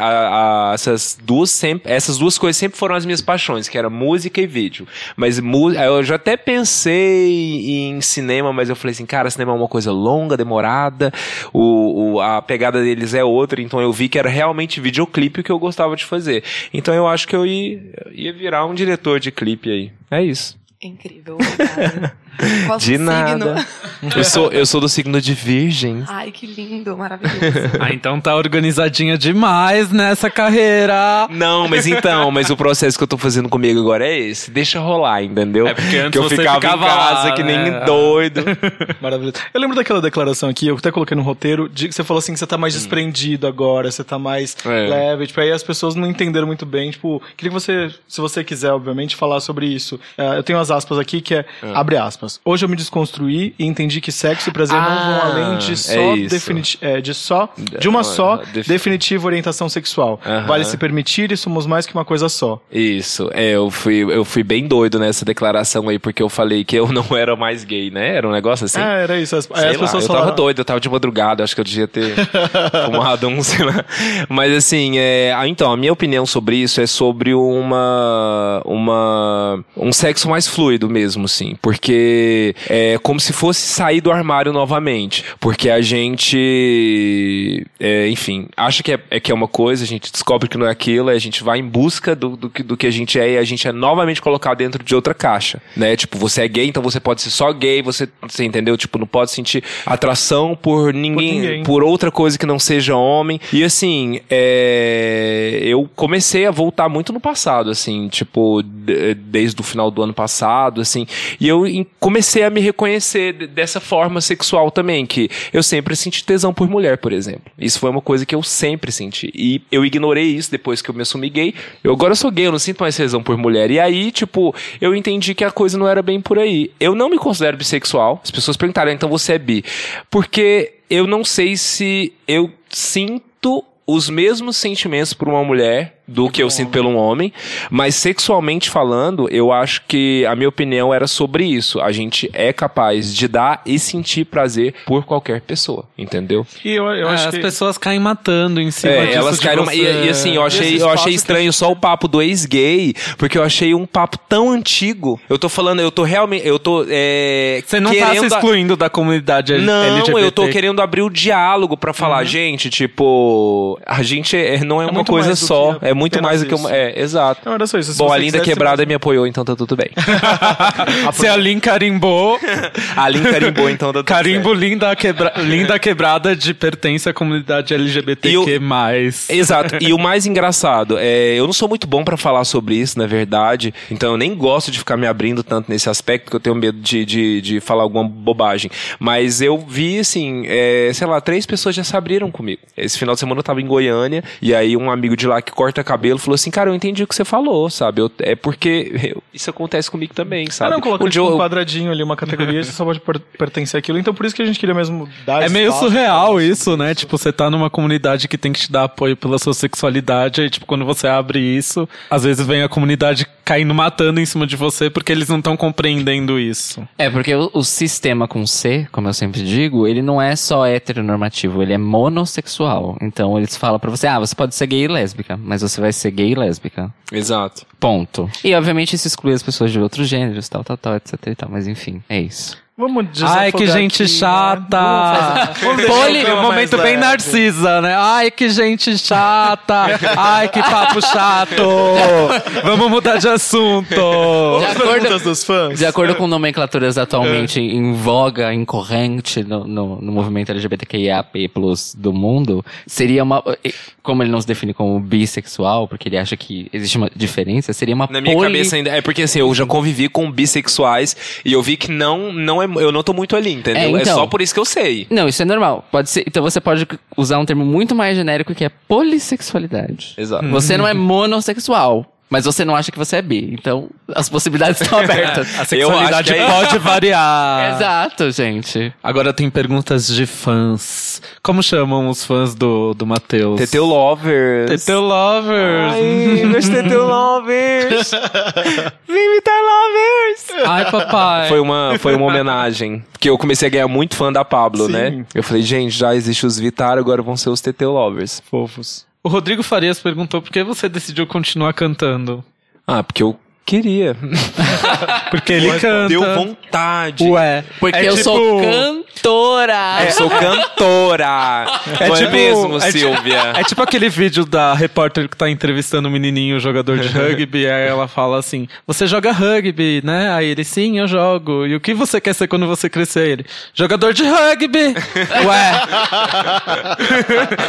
a- essas duas sempre, essas duas coisas sempre foram as minhas paixões, que era música e vídeo. Mas eu já até pensei em cinema, mas eu falei assim, cara, cinema é uma coisa longa, demorada, o, o- a pegada deles é outra, então eu vi que era realmente videoclipe o que eu gostava de fazer. Então eu acho que eu ia, ia virar um diretor de clipe aí. É isso. Incrível, De signo? nada. Eu sou, eu sou do signo de virgem. Ai, que lindo, maravilhoso. Ah, então tá organizadinha demais nessa carreira. Não, mas então, mas o processo que eu tô fazendo comigo agora é esse. Deixa rolar, entendeu? É porque antes que eu você ficava, ficava em casa lá, que nem né? doido. Maravilhoso. Eu lembro daquela declaração aqui, eu até coloquei no roteiro, de que você falou assim que você tá mais desprendido agora, você tá mais É. leve, tipo, aí as pessoas não entenderam muito bem, tipo, queria que você, se você quiser, obviamente, falar sobre isso. É, eu tenho as aspas aqui que é, abre aspas, hoje eu me desconstruí e entendi que sexo e prazer não Ah, vão além de só, é definiti é, de só, de uma Ah, só defi- definitiva orientação sexual. Aham. Vale se permitir e somos mais que uma coisa só. Isso, é, eu fui, eu fui bem doido nessa declaração aí, porque eu falei que eu não era mais gay, né? Era um negócio assim. Ah, era isso. As, Sei as lá, pessoas eu falaram, tava doido, eu tava de madrugada, acho que eu devia ter fumado um, sei lá. Mas assim, é, ah, então, a minha opinião sobre isso é sobre uma, uma um sexo mais fluido mesmo, assim, porque é como se fosse sair do armário novamente, porque a gente, é, enfim, acha que é, é que é uma coisa, a gente descobre que não é aquilo, a gente vai em busca do, do, que, do que a gente é e a gente é novamente colocado dentro de outra caixa, né? Tipo, você é gay, então você pode ser só gay, você, você entendeu? Tipo, não pode sentir atração por ninguém, ninguém. por outra coisa que não seja homem. E assim, é, eu comecei a voltar muito no passado, assim, tipo, de- desde o final do ano passado, assim, e eu comecei a me reconhecer de- dessa forma sexual também, que eu sempre senti tesão por mulher, por exemplo. Isso foi uma coisa que eu sempre senti. E eu ignorei isso depois que eu me assumi gay. Eu agora sou gay, eu não sinto mais tesão por mulher. E aí, tipo, eu entendi que a coisa não era bem por aí. Eu não me considero bissexual. As pessoas perguntaram, então você é bi. Porque eu não sei se eu sinto os mesmos sentimentos por uma mulher do que eu sinto pelo um homem, mas sexualmente falando, eu acho que a minha opinião era sobre isso. A gente é capaz de dar e sentir prazer por qualquer pessoa, entendeu? E eu, eu É, acho as que... pessoas caem matando em cima É, disso elas de caíram. você. E, e assim, eu achei, eu achei que estranho só o papo do ex-gay, porque eu achei um papo tão antigo. Eu tô falando, eu tô realmente. Eu tô. É, Você não tá se querendo excluindo da comunidade Não, LGBT. eu tô querendo abrir o diálogo pra falar, gente, tipo, a gente é- não é, uma muito coisa só, que é muito mais do que uma, é, exato. Não, era só isso. Se Bom, a Linda Quebrada me apoiou, então tá tudo bem. Se a Lin carimbou, a Lin carimbou, então tá tudo carimbo certo. linda, quebra... linda quebrada de pertence à comunidade LGBTQ+. Exato. E o mais engraçado, é, eu não sou muito bom pra falar sobre isso, na verdade. Então eu nem gosto de ficar me abrindo tanto nesse aspecto, que eu tenho medo de, de, de falar alguma bobagem. Mas eu vi, assim, é, sei lá, três pessoas já se abriram comigo. Esse final de semana eu tava em Goiânia, e aí um amigo de lá que corta cabelo falou assim, cara, eu entendi o que você falou, sabe? Eu- é porque eu- isso acontece comigo também, Ah, sabe? não, coloca Um tipo, um eu- quadradinho ali, uma categoria, você só pode per- pertencer àquilo. Então por isso que a gente queria mesmo dar É meio surreal isso, né? Tipo, você tá numa comunidade que tem que te dar apoio pela sua sexualidade, aí, tipo, quando você abre isso, às vezes vem a comunidade caindo matando em cima de você porque eles não estão compreendendo isso. É, porque o, o sistema com C, como eu sempre digo, ele não é só heteronormativo, ele é monossexual. Então eles falam pra você, ah, você pode ser gay e lésbica, mas você vai ser gay e lésbica. Exato. Ponto. E obviamente isso exclui as pessoas de outros gêneros, tal, tal, tal, etc e tal. Mas enfim, é isso. Vamos Ai, que desafogar gente aqui, né? chata! Vamos deixar Poli, um momento bem narcisa, né? Ai, que gente chata! Ai, que papo chato! Vamos mudar de assunto! De acordo- dos fãs. De acordo com nomenclaturas atualmente em voga, em corrente no, no, no movimento LGBTQIAP+ do mundo, seria uma. Como ele não se define como bissexual, porque ele acha que existe uma diferença, seria uma Na minha poli- cabeça ainda. É porque assim, eu já convivi com bissexuais e eu vi que não, não é, eu não tô muito ali, entendeu? É, É, então. só por isso que eu sei. Não, isso é normal. Pode ser. Então você pode usar um termo muito mais genérico que é polissexualidade. Exato. Você não é monossexual. Mas você não acha que você é bi. Então, as possibilidades estão abertas. A Eu sexualidade acho que é pode variar. Exato, gente. Agora tem perguntas de fãs. Como chamam os fãs do, do Matheus? Teteu Lovers. Teteu Lovers. Ai, meus Teteu Lovers. Vem Vitar Lovers. Ai, papai. Foi uma, foi uma homenagem. Porque eu comecei a ganhar muito fã da Pablo, Sim. né? Eu falei, gente, já existe os Vitar, agora vão ser os Teteu Lovers. Fofos. O Rodrigo Farias perguntou por que você decidiu continuar cantando. Ah, porque eu queria. Porque ele canta. Deu vontade. Ué. Porque É eu tipo- sou cantora. Eu sou cantora. É Não tipo- é mesmo, é Silvia? É tipo aquele vídeo da repórter que tá entrevistando o menininho, o jogador de rugby, aí ela fala assim: Você joga rugby, né? Aí ele, sim, eu jogo. E o que você quer ser quando você crescer? Ele, jogador de rugby! Ué!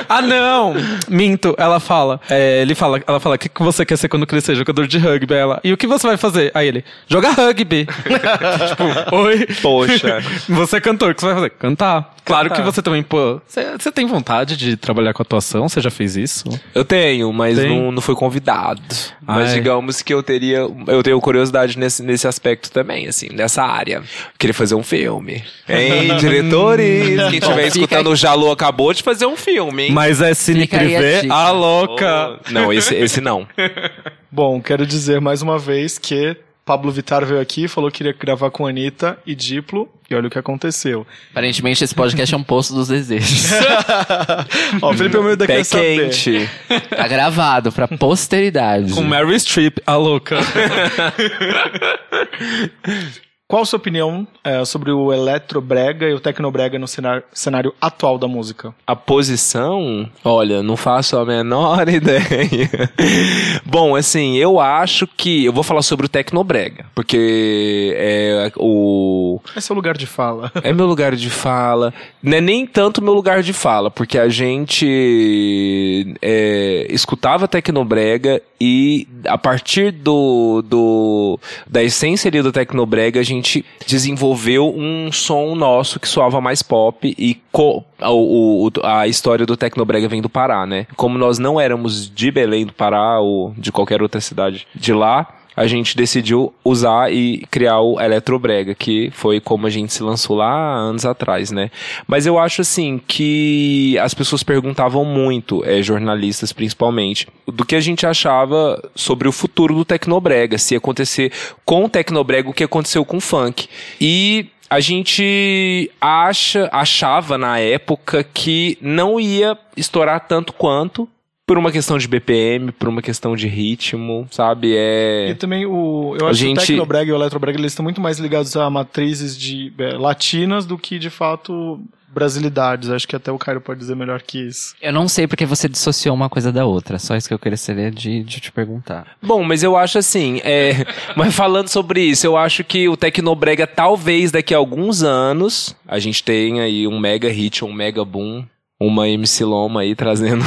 ah, não! Minto, ela fala. é, ele fala, ela fala: O que que você quer ser quando crescer? Jogador de rugby. Aí ela, e o que você vai fazer? Aí ele, joga rugby. tipo, oi. Poxa. Você é cantor, o que você vai fazer? Cantar. Claro que você também, pô. Você tem vontade de trabalhar com atuação? Você já fez isso? Eu tenho, mas Tem? não, não fui convidado. Mas Ai. digamos que eu teria. Eu tenho curiosidade nesse, nesse aspecto também, assim, nessa área. Queria fazer um filme. Hein, diretores? Quem estiver escutando, o Jalu acabou de fazer um filme, hein? Mas é cine a privê? dica. A louca! Oh, Não, esse, esse não. Bom, quero dizer mais uma vez que Pablo Vittar veio aqui, falou que iria gravar com Anitta e Diplo, e olha o que aconteceu. Aparentemente, esse podcast é um poço dos desejos. Ó, o Felipe Almeida Pé quer saber. quente. Tá gravado pra posteridade. Com Mary Streep, a louca. Qual a sua opinião é, sobre o eletrobrega e o tecnobrega no cenário, cenário atual da música? A posição, olha, não faço a menor ideia. Bom, assim, eu acho que. Eu vou falar sobre o Tecnobrega, porque é o. É o lugar de fala. É meu lugar de fala. Não é nem tanto meu lugar de fala, porque a gente é, escutava Tecnobrega e a partir do, do da essência ali do Tecnobrega, a gente desenvolveu um som nosso que soava mais pop e co- o, o- a história do Tecnobrega vem do Pará, né? Como nós não éramos de Belém do Pará ou de qualquer outra cidade de lá, a gente decidiu usar e criar o Eletrobrega, que foi como a gente se lançou lá anos atrás, né? Mas eu acho assim que as pessoas perguntavam muito, é, jornalistas principalmente, do que a gente achava sobre o futuro do Tecnobrega, se ia acontecer com o Tecnobrega o que aconteceu com o funk. E a gente acha, achava na época que não ia estourar tanto quanto por uma questão de BPM, por uma questão de ritmo, sabe? E É também o. Eu A acho que gente- o Tecnobrega e o Eletrobrega eles estão muito mais ligados a matrizes de é, latinas do que de fato brasilidades. Acho que até o Cairo pode dizer melhor que isso. Eu não sei porque você dissociou uma coisa da outra. Só isso que eu queria saber de, de te perguntar. Bom, mas eu acho assim, é, mas falando sobre isso, eu acho que o Tecnobrega talvez daqui a alguns anos a gente tenha aí um mega hit, um mega boom, uma MC Loma aí trazendo.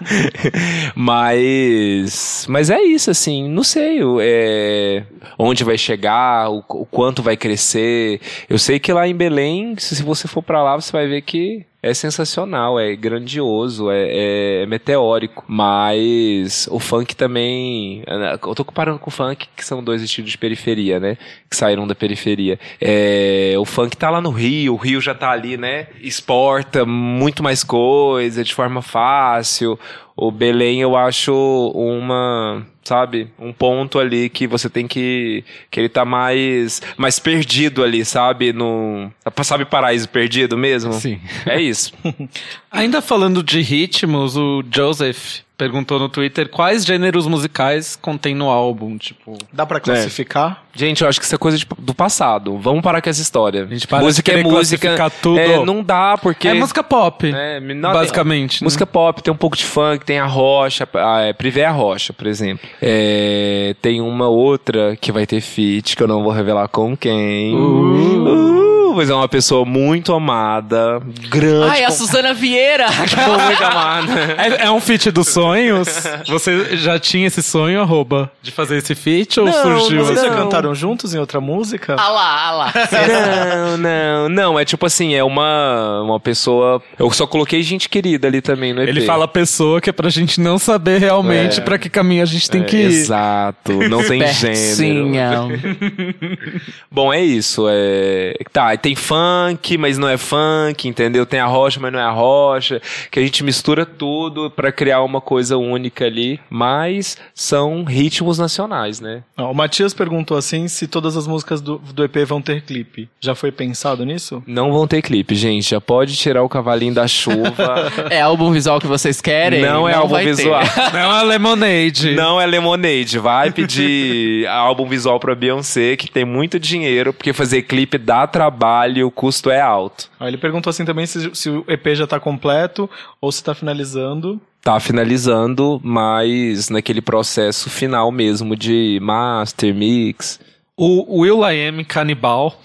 mas, mas é isso assim, não sei, é, onde vai chegar, o, o quanto vai crescer. Eu sei que lá em Belém, se se você for pra lá, você vai ver que é sensacional, é grandioso, é, é meteórico. Mas o funk também. Eu tô comparando com o funk, que são dois estilos de periferia, né? Que saíram da periferia. É, o funk tá lá no Rio, o Rio já tá ali, né? Exporta muito mais coisa de forma fácil. O Belém eu acho uma, sabe, um ponto ali que você tem que que ele tá mais mais perdido ali, sabe, no sabe paraíso perdido mesmo? Sim. É isso. Ainda falando de ritmos, o Joseph perguntou no Twitter quais gêneros musicais contém no álbum, tipo... Dá pra classificar? Gente, eu acho que isso é coisa de- do passado. Vamos parar com essa história. A gente para música de é música. classificar tudo. É, não dá porque É música pop, É, não- basicamente. né? Música pop, tem um pouco de funk, tem a rocha, a é, Privé a rocha, por exemplo. É, tem uma outra que vai ter feat, que eu não vou revelar com quem. Uh, mas é uma pessoa muito amada, grande. Ai, a Suzana Vieira! muito amada. É, é um feat dos sonhos? Você já tinha esse sonho, arroba, de fazer esse feat ou Não, surgiu? Vocês já cantaram juntos em outra música? ah lá, ah lá. Não, não, não. É tipo assim, é uma, uma pessoa. Eu só coloquei gente querida ali também no EP. Ele fala pessoa que é pra gente não saber realmente É. pra que caminho a gente tem É, que ir. Exato, não tem gênero. Bom, é isso. É... Tá, tem funk, mas não é funk, entendeu? Tem a rocha, mas não é a rocha. Que a gente mistura tudo pra criar uma coisa única ali. Mas são ritmos nacionais, né? Não, o Matias perguntou assim se todas as músicas do, do EP vão ter clipe. Já foi pensado nisso? Não vão ter clipe, gente. Já pode tirar o cavalinho da chuva. É álbum visual que vocês querem? não é álbum vai ter. visual. Não é Lemonade. Não é Lemonade. Vai pedir álbum visual pra Beyoncé, que tem muito dinheiro, porque fazer clipe dá trabalho, o custo é alto. Aí ele perguntou assim também se, se o EP já tá completo ou se tá finalizando. Tá finalizando, mas naquele processo final mesmo de master, mix. O Will I Am Canibal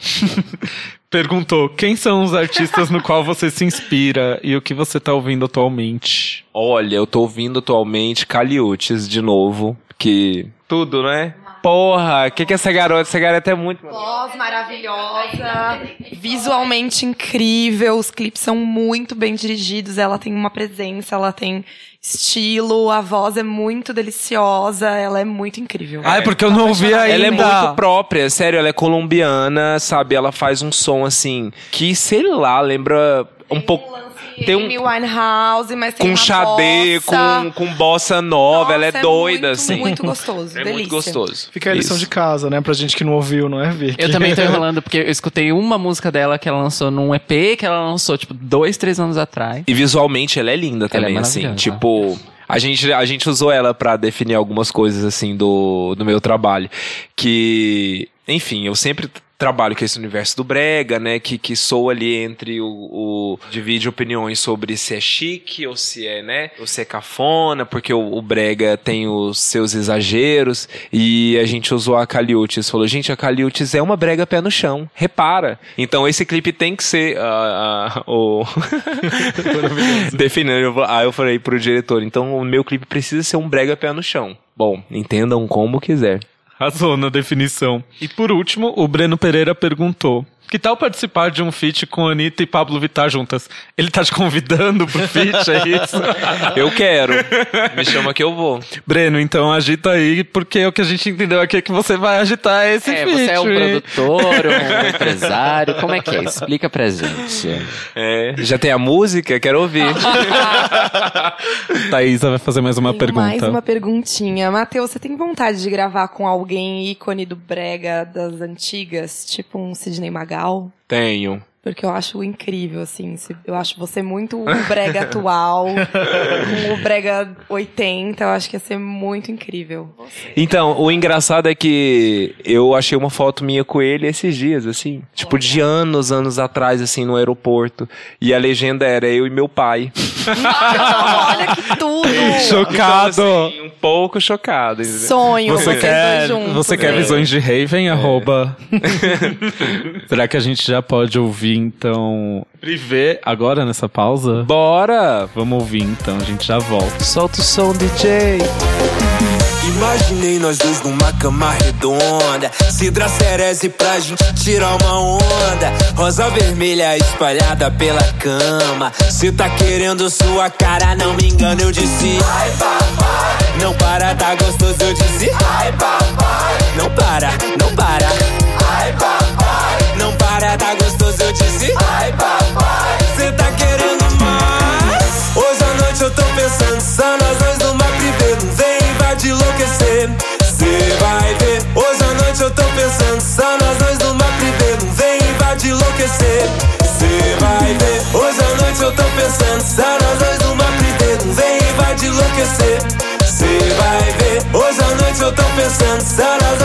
perguntou quem são os artistas no qual você se inspira e o que você tá ouvindo atualmente. Olha, eu tô ouvindo atualmente Caliutes de novo, que tudo, né? Porra, o que que é essa garota? Essa garota é muito... Voz maravilhosa, visualmente incrível, os clipes são muito bem dirigidos, ela tem uma presença, ela tem estilo, a voz é muito deliciosa, ela é muito incrível. Ah, é porque eu não ouvi ainda. Ela é muito própria, sério, ela é colombiana, sabe? Ela faz um som assim, que sei lá, lembra um pouco... Tem um- Winehouse, mas tem Com uma xadê, bossa. com, com bossa nova, ela é Nossa, doida, muito, assim. Muito gostoso, É delícia. muito gostoso. Fica a lição Isso. de casa, né? Pra gente que não ouviu, não é, Vicky? Eu também tô enrolando, porque eu escutei uma música dela que ela lançou num EP, que ela lançou, tipo, dois, três anos atrás. E visualmente ela é linda Ela é também, assim. maravilhosa. Tipo, a gente, a gente usou ela pra definir algumas coisas, assim, do, do meu trabalho. Que, enfim, eu sempre trabalho com esse universo do brega, né, que, que soa ali entre o, o divide opiniões sobre se é chique ou se é, né, ou se é cafona, porque o, o brega tem os seus exageros e a gente usou a Caliutes, falou, gente, a Caliutes é uma brega pé no chão, repara. Então esse clipe tem que ser ah, ah, o definindo. Aí eu falei pro diretor, então o meu clipe precisa ser um brega pé no chão. Bom, entendam como quiser. Arrasou na definição. E por último, o Breno Pereira perguntou: Que tal participar de um feat com Anitta e Pablo Vittar juntas? Ele tá te convidando pro feat, é isso? Eu quero. Me chama que eu vou. Breno, então agita aí, porque o que a gente entendeu aqui é que você vai agitar esse é, feat. você é um hein? produtor, um empresário, como é que é? Explica pra gente. É, já tem a música? Quero ouvir. Thaísa vai fazer mais uma Tenho pergunta. Mais uma perguntinha. Matheus, você tem vontade de gravar com alguém ícone do brega das antigas? Tipo um Sidney Magal? Tenho. Porque eu acho incrível, assim. Eu acho você muito o brega atual, com o brega 80. Eu acho que ia ser muito incrível. Então, o engraçado é que eu achei uma foto minha com ele esses dias, assim. Tipo, de anos, anos atrás, assim, no aeroporto. E a legenda era eu e meu pai. Olha que tudo! Chocado! Então, assim, pouco chocado. Sonho, Você quer, juntos. você quer né? visões de É. Raven? Arroba. Será que a gente já pode ouvir, então, Privé agora nessa pausa? Bora! Vamos ouvir, então, a gente já volta. Solta o som, DJ. Imaginei nós dois numa cama redonda. Cidra Cereze pra gente tirar uma onda. Rosa vermelha espalhada pela cama. Se tá querendo sua cara, não me engano, eu disse. Ai, papai. Não para, tá gostoso, eu disse. Ai, papai. Não para, não para. Ai, papai. Não para, tá gostoso, eu disse. Ai, papai. Eu tô pensando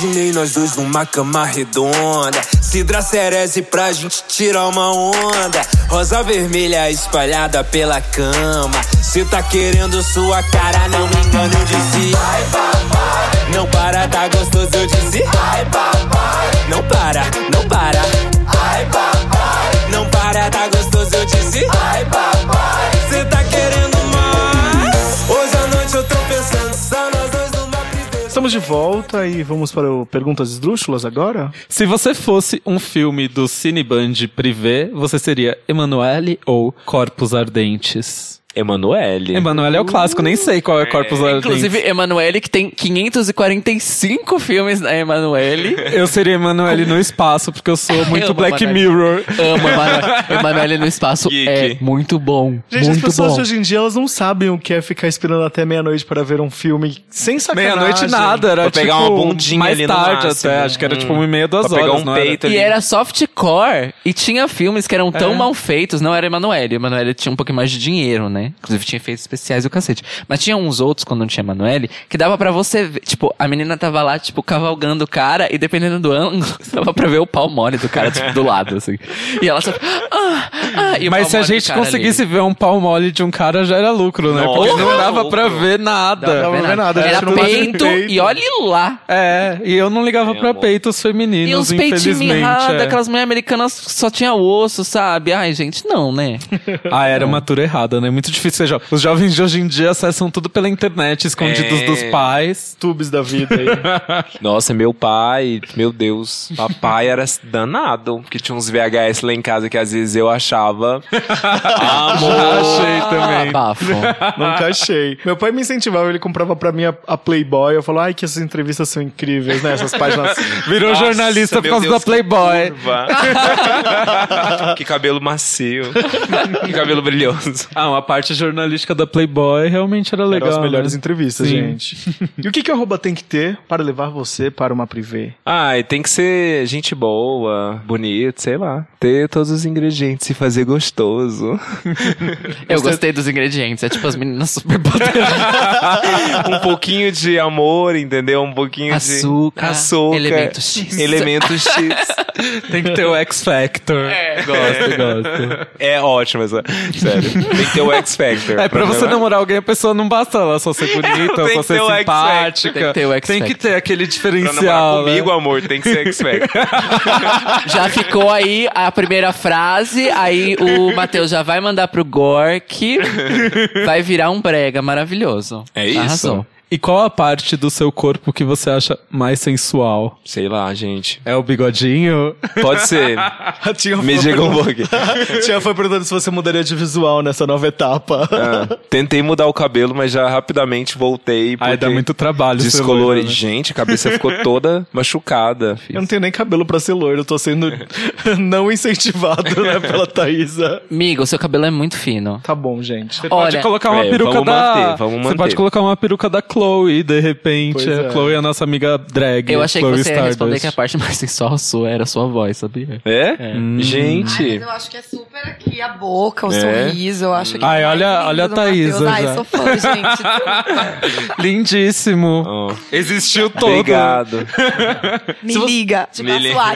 Imaginei nós dois numa cama redonda. Cidra Cereze pra gente tirar uma onda. Rosa vermelha espalhada pela cama. Se tá querendo sua cara, não me engano, eu disse. Ai, papai. Não para, tá gostoso, eu disse. Ai, papai. Não para, não para. De volta e vamos para o Perguntas Esdrúxulas agora? Se você fosse um filme do Cineband Privé, você seria Emanuele ou Corpos Ardentes? Emanuele. Emanuele é o clássico, nem sei qual é Corpos Ardentes. Inclusive, Emanuele, que tem 545 filmes na Emanuele. Eu seria Emanuele no espaço, porque eu sou muito amo Black Emanuele. Mirror. Amo Emanuele. Emanuele no espaço Geek. é muito bom. Gente, as muito pessoas bom. de hoje em dia, elas não sabem o que é ficar esperando até meia-noite para ver um filme sem sacanagem. Meia-noite nada, era Vou pegar tipo, uma bundinha mais ali no tarde máximo. até, acho que era tipo uma e meia, duas Pra horas, pegar um não era? peito E era softcore e tinha filmes que eram tão É. mal feitos, não era Emanuele. Emanuele tinha um pouquinho mais de dinheiro, né? Inclusive tinha efeitos especiais e o cacete. Mas tinha uns outros, quando não tinha Emanuele, que dava pra você ver. Tipo, a menina tava lá, tipo, cavalgando o cara e dependendo do ângulo, dava pra ver o pau mole do cara, tipo, do lado, assim. E ela só. Ah, ah, e o Mas pau se a gente conseguisse ali. ver um pau mole de um cara, já era lucro, né? Nossa, Porque não dava lucro. pra ver nada. Dava pra ver nada, Era peito, peito. e olhe lá. É, e eu não ligava pra amor. peitos E femininos, uns peitinhos infelizmente. mirrados, é. aquelas mulheres americanas só tinha osso, sabe? Ai, gente, não, né? Ah, era uma tour errada, né? Muito difícil. Seja, os jovens de hoje em dia acessam tudo pela internet, escondidos É. dos pais. Tubes da vida aí. Nossa, meu pai, meu Deus, papai era danado. Porque tinha uns VHS lá em casa que às vezes eu achava. Amor. Achei também. Bafo. Nunca achei. Meu pai me incentivava, ele comprava pra mim a, a Playboy. Eu falava, ai, que essas entrevistas são incríveis, né? Essas páginas. Virou Nossa, jornalista por causa Deus, da Playboy. Que, que cabelo macio. que cabelo brilhoso. Ah, uma parte jornalística da Playboy realmente era legal. Eram as melhores né? entrevistas, Sim. gente. E o que, que o arroba tem que ter para levar você para uma privê? Ah, e tem que ser gente boa, bonito, sei lá. Ter todos os ingredientes e fazer gostoso. Eu gostei dos ingredientes. É tipo as meninas super um pouquinho de amor, entendeu? Um pouquinho Açúcar, de açúcar. elemento X. Elemento X. Tem que ter o X Factor. É, gosto, gosto. É ótimo essa. Sério. Tem que ter o X Factor. É, pra você levar. namorar alguém, a pessoa não basta ela só ser bonita, Tem só ser X simpática. Tem que ter o X Tem que Factor. ter aquele Pra diferencial. namorar né? comigo, amor, tem que ser X Factor. Já ficou aí a primeira frase, aí o Matheus já vai mandar pro Gork. Vai virar um brega maravilhoso. É isso? Arrasou. E qual a parte do seu corpo que você acha mais sensual? Sei lá, gente. É o bigodinho? Pode ser. Me diga um pouquinho. Tia foi perguntando se você mudaria de visual nessa nova etapa. Ah, tentei mudar o cabelo, mas já rapidamente voltei. Porque Ai, dá muito trabalho loiro, né? Gente, a cabeça ficou toda machucada. Eu não tenho nem cabelo pra ser loiro, eu tô sendo não incentivado, né, pela Thaísa. Amigo, o seu cabelo é muito fino. Tá bom, gente. Você pode Olha- colocar uma É, peruca vamos da. manter, vamos Você manter. pode colocar uma peruca da Chloe, de repente. Pois a é. Chloe é a nossa amiga drag. Eu achei que Chloe você ia responder Stardust. que a parte mais sensual sua era a sua voz, sabia? É? Hum. Gente. eu acho que é super aqui a boca, o É. sorriso, eu acho que Ai, é olha- olha a Thaísa Matheus. Ai, sou fã, gente. Lindíssimo. Ó, Existiu todo. Obrigado. Me liga, te Me liga.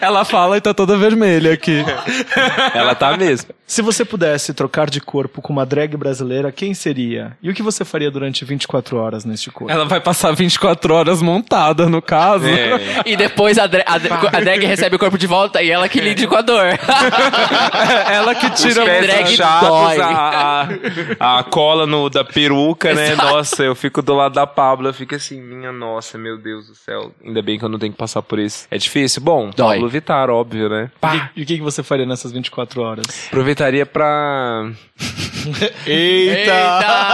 Ela fala e tá toda vermelha aqui. Ela tá mesmo. Se você pudesse trocar de corpo com uma drag brasileira, quem seria? E o que você faria durante 24 horas neste corpo? Ela vai passar 24 horas montada, no caso. É. E depois a, dra- a, a drag recebe o corpo de volta e ela que lide com a dor. Ela que Os tira inchados, dói. a, a, a cola no, da peruca, né? Nossa, eu fico do lado da Pablo, eu fico assim, minha nossa, meu Deus do céu. Ainda bem que eu não tenho que passar por isso. É difícil? Bom, Dói. Pablo Vittar, óbvio, né? E que- E o que que você faria nessas 24 horas? Aproveitaria pra. Eita!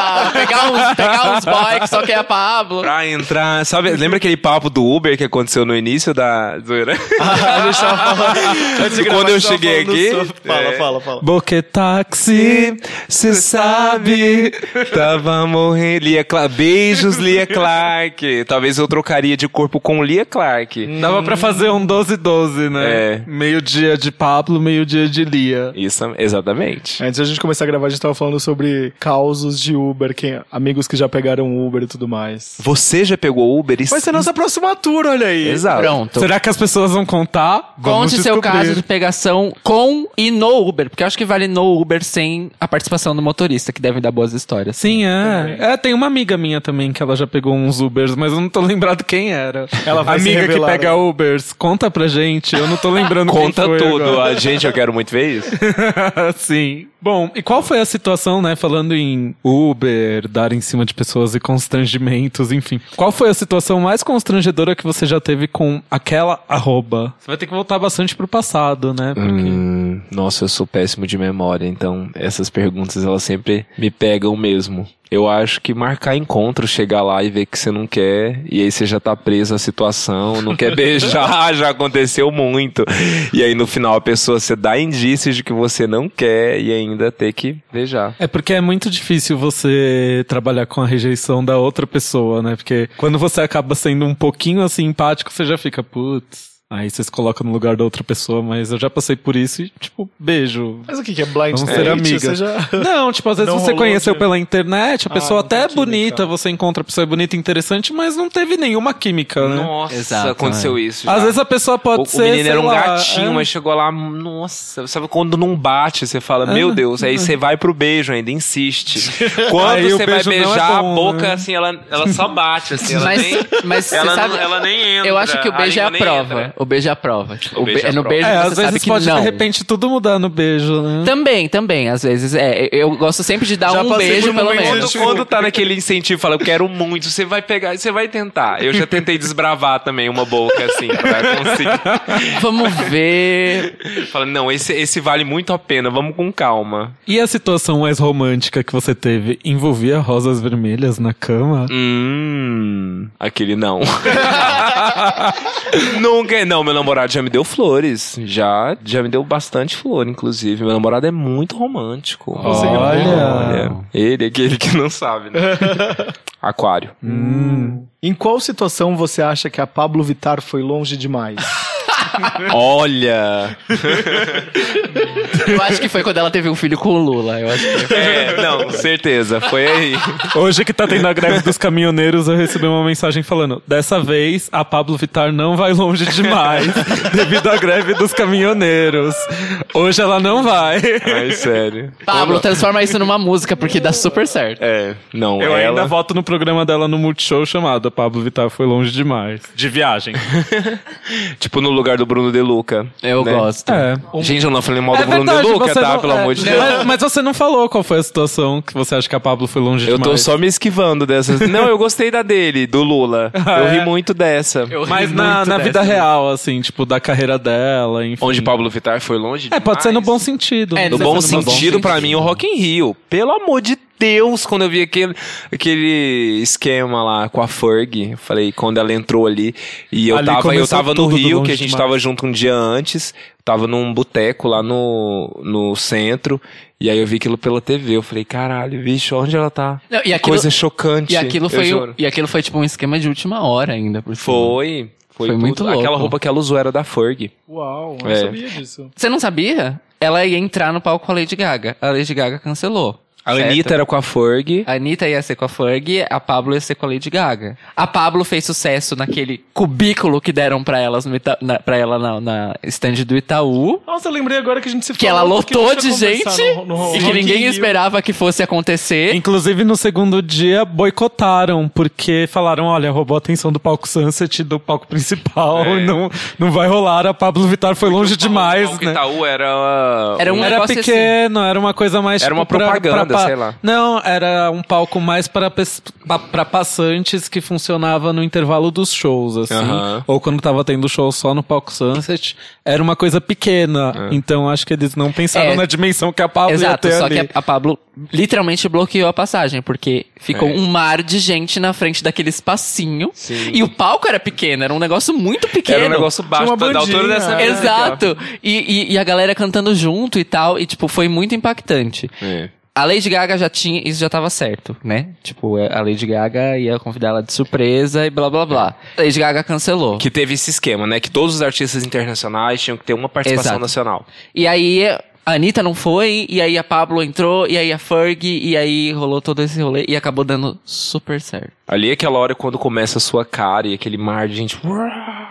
Pegar uns, pegar uns boy que só quer a Pablo. Pra entrar. Sabe, lembra aquele papo do Uber que aconteceu no início da zoeira? a gente tava falando. Antes de gravar, Quando eu cheguei aqui, sobre- Fala, é. fala, fala. Boquetaxi, cê sabe. Tava morrendo. Lia Clark. Beijos, Lia Clark. Talvez eu trocaria de corpo com Lia Clark. Dava pra fazer um 12-12, né? É. Meio dia de Pablo, meio dia de Lia. Isso, exatamente. Antes da gente começar a gravar, a gente tava falando sobre causos de Uber, quem, amigos que já pegaram Uber e tudo mais. Você já pegou Uber? e- Vai ser nossa próxima tour, olha aí. Exato. Pronto. Será que as pessoas vão contar? Vamos Conte seu descobrir. caso de pegação com e no Uber, porque eu acho que vale no Uber sem a participação do motorista, que devem dar boas histórias. Sim, é. É, tem uma amiga minha também que ela já pegou uns Ubers, mas eu não tô lembrado quem era. Ela vai amiga que pega? Ubers, conta pra gente. Eu não tô lembrando quem Conta foi tudo. agora. A gente, eu quero muito ver isso. Sim. Bom, e qual foi a situação, né? Falando em Uber, dar em cima de pessoas e constrangimentos, enfim. Qual foi a situação mais constrangedora que você já teve com aquela arroba? Você vai ter que voltar bastante pro passado, né? Porque. Hum, nossa, eu sou péssimo de memória, então essas perguntas elas sempre me pegam mesmo. Eu acho que marcar encontro, chegar lá e ver que você não quer, e aí você já tá preso à situação, não quer beijar, já aconteceu muito. E aí no final a pessoa você dá indícios de que você não quer e ainda ter que beijar. É porque é muito difícil você trabalhar com a rejeição da outra pessoa, né? Porque quando você acaba sendo um pouquinho assim empático, você já fica, putz. Aí você se coloca no lugar da outra pessoa, mas eu já passei por isso e, tipo, beijo. Mas o que que é blind Vamos date? ser amigas. Você já... Não, tipo, às vezes Não você conheceu de- pela internet, a Ah, pessoa até é química. bonita, você encontra a pessoa bonita e interessante, mas não teve nenhuma química, né? Nossa, Exato, aconteceu isso. já. Às vezes a pessoa pode o, ser. o menino era um lá, gatinho, é. mas chegou lá, nossa, sabe quando não bate, você fala, meu Deus, aí você vai pro beijo ainda, insiste. Quando você vai é beijar, bom, a boca, né? assim, ela, ela só bate, assim, ela Mas, nem... mas ela, sabe, não- ela nem entra. eu acho que o beijo é a prova. entra. O beijo é a prova. Tipo, O o beijo be- é a no prova. beijo É, você às sabe vezes que pode não. de repente tudo mudar no beijo, né? Também, também. Às vezes, é. Eu gosto sempre de dar Já um beijo, pelo menos. Quando, quando tá naquele incentivo, fala, eu quero muito, você vai pegar, você vai tentar. Eu já tentei desbravar também uma boca, assim, pra conseguir. Vamos ver. Fala, não, esse, esse vale muito a pena, vamos com calma. E a situação mais romântica que você teve envolvia rosas vermelhas na cama? Hum, aquele não. Nunca, não, meu namorado já me deu flores. Já, já me deu bastante flor, inclusive. Meu namorado é muito romântico. Olha. Olha, ele é aquele que não sabe, né? Aquário. Em qual situação você acha que a Pablo Vittar foi longe demais? Olha! Eu acho que foi quando ela teve um filho com o Lula. Eu acho que É, não, certeza, foi aí. Hoje que tá tendo a greve dos caminhoneiros, eu recebi uma mensagem falando: dessa vez a Pablo Vittar não vai longe demais devido à greve dos caminhoneiros. Hoje ela não vai. Ai, sério. Pablo, transforma isso numa música, porque dá super certo. É, não, Eu ela... ainda voto no programa dela no Multishow chamado Pablo Vittar foi longe demais. De viagem. Tipo no lugar do Bruno De Luca. Eu né? gosto. É. Gente, eu não falei mal do É Bruno verdade, De Luca, tá? não- Pelo é, amor de Deus. Mas, mas você não falou qual foi a situação que você acha que a Pablo foi longe Eu demais. tô só me esquivando dessas. Não, eu gostei da dele, do Lula. Ah, eu é? ri muito dessa. Eu ri Mas na, muito na dessa. vida real, assim, tipo, da carreira dela, enfim. Onde Pablo Vittar foi longe É, pode ser no demais. bom sentido. É, No bom foi no bom sentido, pra sentido. mim, o Rock in Rio. Pelo amor de Deus, quando eu vi aquele, aquele esquema lá com a Ferg, eu falei, quando ela entrou ali, e eu Ali tava, eu tava no Rio, que a gente demais. tava junto um dia antes, tava num boteco lá no, no centro, E aí eu vi aquilo pela TV, eu falei, caralho, bicho, onde ela tá? Não, e aquilo- Coisa chocante. E aquilo, foi, um- e aquilo foi tipo um esquema de última hora ainda. Por. Foi. Foi, Foi muito louco. Aquela roupa que ela usou era da Ferg. Uau, eu É. não sabia disso. Você não sabia? Ela ia entrar no palco com a Lady Gaga. A Lady Gaga cancelou. A certo? Anitta era com a Ferg. A Anitta ia ser com a Ferg, a Pablo ia ser com a Lady Gaga. A Pablo fez sucesso naquele cubículo que deram pra, elas no Ita na, pra ela na, na stand do Itaú. Nossa, eu lembrei agora que a gente se Que ela falou lotou a de gente no- no e que ninguém Rio. esperava que fosse acontecer. Inclusive, no segundo dia, boicotaram, porque falaram, olha, roubou a atenção do palco Sunset e do palco principal, É. não, não vai rolar, a Pablo Vittar foi longe demais, o né? Itaú era... Era um Era negócio pequeno, era uma coisa mais Era tipo, uma pra- propaganda, pra pa- sei lá. Não, era um palco mais para pes- pa- pra passantes que funcionava no intervalo dos shows, assim. Ou quando tava tendo show só no palco Sunset, era uma coisa pequena. Então acho que eles não pensaram É. na dimensão que a Pablo ia Exato, ter só ali. que a, a Pablo literalmente bloqueou a passagem, porque ficou É. um mar de gente na frente daquele espacinho. Sim. E o palco era pequeno, era um negócio muito pequeno. Era um negócio baixo, uma da altura bandinha, dessa é. Exato. E, e, e a galera cantando junto e tal. E, tipo, foi muito impactante. É. A Lady Gaga já tinha. Isso já tava certo, né? Tipo, a Lady Gaga ia convidar ela de surpresa e blá blá blá. A Lady Gaga cancelou. Que teve esse esquema, né? Que todos os artistas internacionais tinham que ter uma participação Exato. nacional. E aí a Anitta não foi, e aí a Pablo entrou, e aí a Ferg, e aí rolou todo esse rolê e acabou dando super certo. Ali é aquela hora quando começa a sua cara e aquele mar de gente.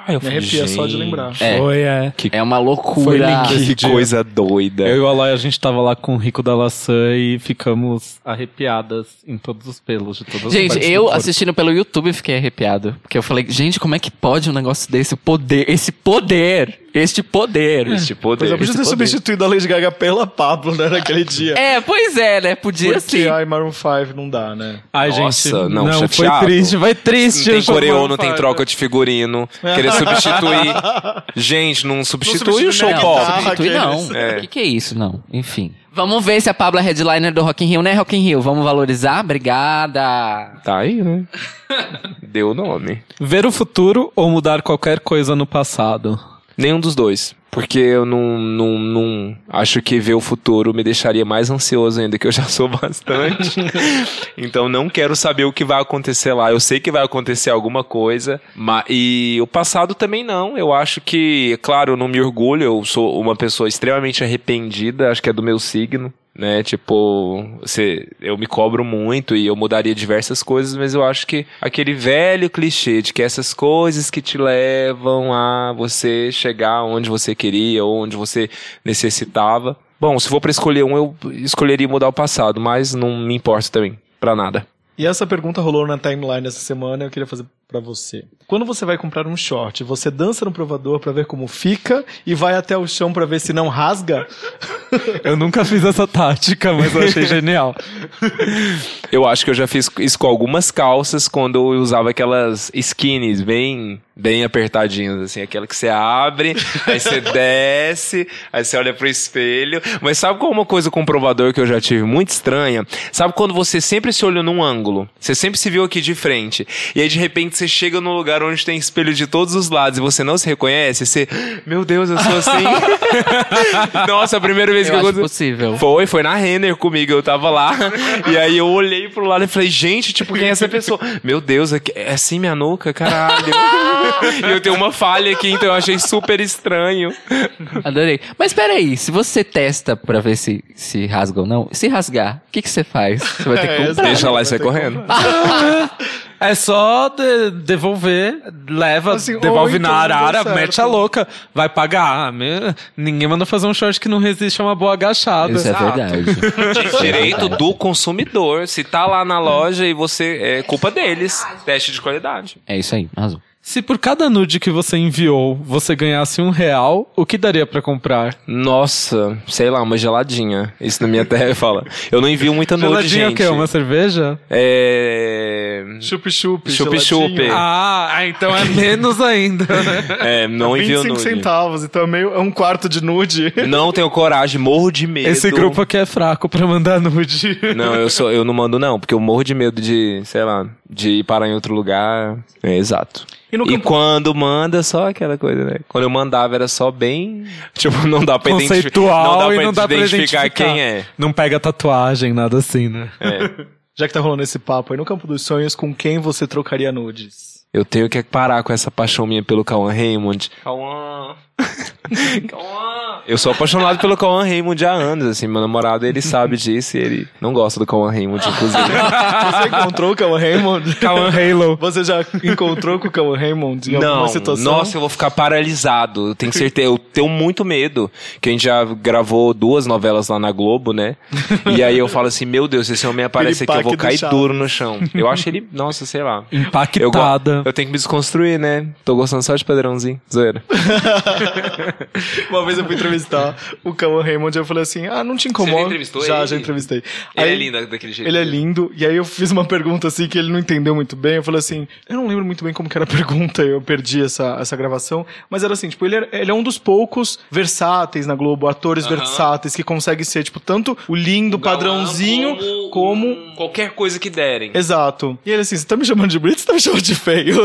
Eu Me arrepia só de gente, lembrar. É. Foi, é. É uma Foi loucura. esse Que coisa doida. Eu e o Aloy, a gente tava lá com o Rico da Laçã e ficamos arrepiadas em todos os pelos de todas as Gente, eu assistindo pelo YouTube fiquei arrepiado. Porque eu falei, gente, como é que pode um negócio desse? O poder, esse poder, este poder. Esse poder. Pois é, podia ter poder. substituído a Lady Gaga pela Pablo, né, naquele dia. É, pois é, né? Podia Porque sim. ai, Maroon 5 não dá, né? Ai, Nossa, gente, não, foi chateado. triste, foi triste. Não tem o show coreô, do não tem troca de figurino. Querer substituir. Gente, não substitui substitui o show pop. guitarra. Substitui, não. O que, que é isso, não? Enfim. Vamos ver se a Pablo é headliner do Rock in Rio, né, Rock in Rio? Vamos valorizar? Obrigada. Tá aí, né? Deu o nome. Ver o futuro ou mudar qualquer coisa no passado? Nenhum dos dois. Porque eu não, não, não acho que ver o futuro me deixaria mais ansioso ainda, que eu já sou bastante. então não quero saber o que vai acontecer lá. Eu sei que vai acontecer alguma coisa. Mas, e o passado também não. Eu acho que, claro, eu não me orgulho. Eu sou uma pessoa extremamente arrependida. Acho que é do meu signo. Né, tipo, você, eu me cobro muito e eu mudaria diversas coisas, mas eu acho que aquele velho clichê de que essas coisas que te levam a você chegar onde você queria ou onde você necessitava. Bom, se for pra escolher um, eu escolheria mudar o passado, mas não me importa também, pra nada. E essa pergunta rolou na timeline essa semana, eu queria fazer pra você. Quando você vai comprar um short, você dança no provador pra ver como fica e vai até o chão pra ver se não rasga? Eu nunca fiz essa tática, mas eu achei genial. Eu acho que eu já fiz isso com algumas calças quando eu usava aquelas skinnies bem, bem apertadinhas, assim, aquela que você abre, aí você desce, aí você olha pro espelho. Mas sabe qual é uma coisa com o provador que eu já tive muito estranha? Sabe quando você sempre se olhou num ângulo? Você sempre se viu aqui de frente. E aí de repente você chega num lugar onde tem espelho de todos os lados e você não se reconhece, você, meu Deus, eu sou assim. Nossa, a primeira vez Eu que eu acho possível. foi, foi na Renner comigo, eu tava lá. e aí eu olhei pro lado e falei, gente, tipo, quem é essa pessoa? Meu Deus, é é assim minha nuca? Caralho. e eu tenho uma falha aqui, então eu achei super estranho. Adorei. Mas peraí, se você testa pra ver se, se rasga ou não, se rasgar, o que, que você faz? Você vai ter que É, comprar. Deixa lá e sai correndo. É só de- devolver, leva, Assim, devolve na então deu arara, mete a louca, vai pagar. Me- Ninguém manda fazer um short que não resiste a uma boa agachada. Isso é Exato. verdade. Direito do consumidor. Se tá lá na loja e você. É culpa deles. Teste de qualidade. É isso aí, arrasou. Se por cada nude que você enviou você ganhasse um real, o que daria pra comprar? Nossa, sei lá, uma geladinha. Isso na minha terra fala. Eu não envio muita nude, Geladinha é o gente. quê? Uma cerveja? É. Chup-chup, Chup-chup. geladinho. Ah, então é menos ainda, né? É, não envio 25 nude. centavos, então é, meio, é um quarto de nude. Não tenho coragem, morro de medo. Esse grupo aqui é fraco pra mandar nude. Não, eu sou, eu não mando não, porque eu morro de medo de, sei lá, de ir parar em outro lugar. É exato. E no E campo... quando manda, só aquela coisa, né? Quando eu mandava era só bem. Tipo, não dá pra identificar. Conceitual Não dá pra, não dá pra identificar, identificar quem é. Não pega tatuagem, nada assim, né? É. Já que tá rolando esse papo aí, no campo dos sonhos, com quem você trocaria nudes? Eu tenho que parar com essa paixão minha pelo Cauã Raymond. Cauã. Eu sou apaixonado pelo Cauã Raymond há anos, assim. Meu namorado, ele sabe disso e ele não gosta do Cauã Raymond, inclusive. Você encontrou o Cauã Raymond? Cauã Halo. Você já encontrou com o Cauã Raymond em alguma Não, situação? nossa, eu vou ficar paralisado. Eu tenho certeza, eu tenho muito medo. Que a gente já gravou duas novelas lá na Globo, né? E aí eu falo assim, meu Deus, esse homem aparece aqui, eu vou cair Chaves. duro no chão. Eu acho ele, nossa, sei lá. Eu, Impactada. eu tenho que me desconstruir, né? Tô gostando só de padrãozinho. Zoeira. Uma vez eu fui entrevistar o Cauã Raymond e eu falei assim: Ah, não te incomoda. Você já entrevistou já, ele? já entrevistei. Ele Aí- é lindo daquele jeito. Ele é lindo, e aí eu fiz uma pergunta assim que ele não entendeu muito bem. Eu falei assim: eu não lembro muito bem como que era a pergunta, eu perdi essa, essa gravação. Mas era assim: tipo, ele, era- ele é um dos poucos versáteis na Globo, atores Aham. versáteis que consegue ser, tipo, tanto o lindo, Galã padrãozinho, como. um- qualquer coisa que derem. Exato. E ele assim: você tá me chamando de bonito você tá me chamando de feio?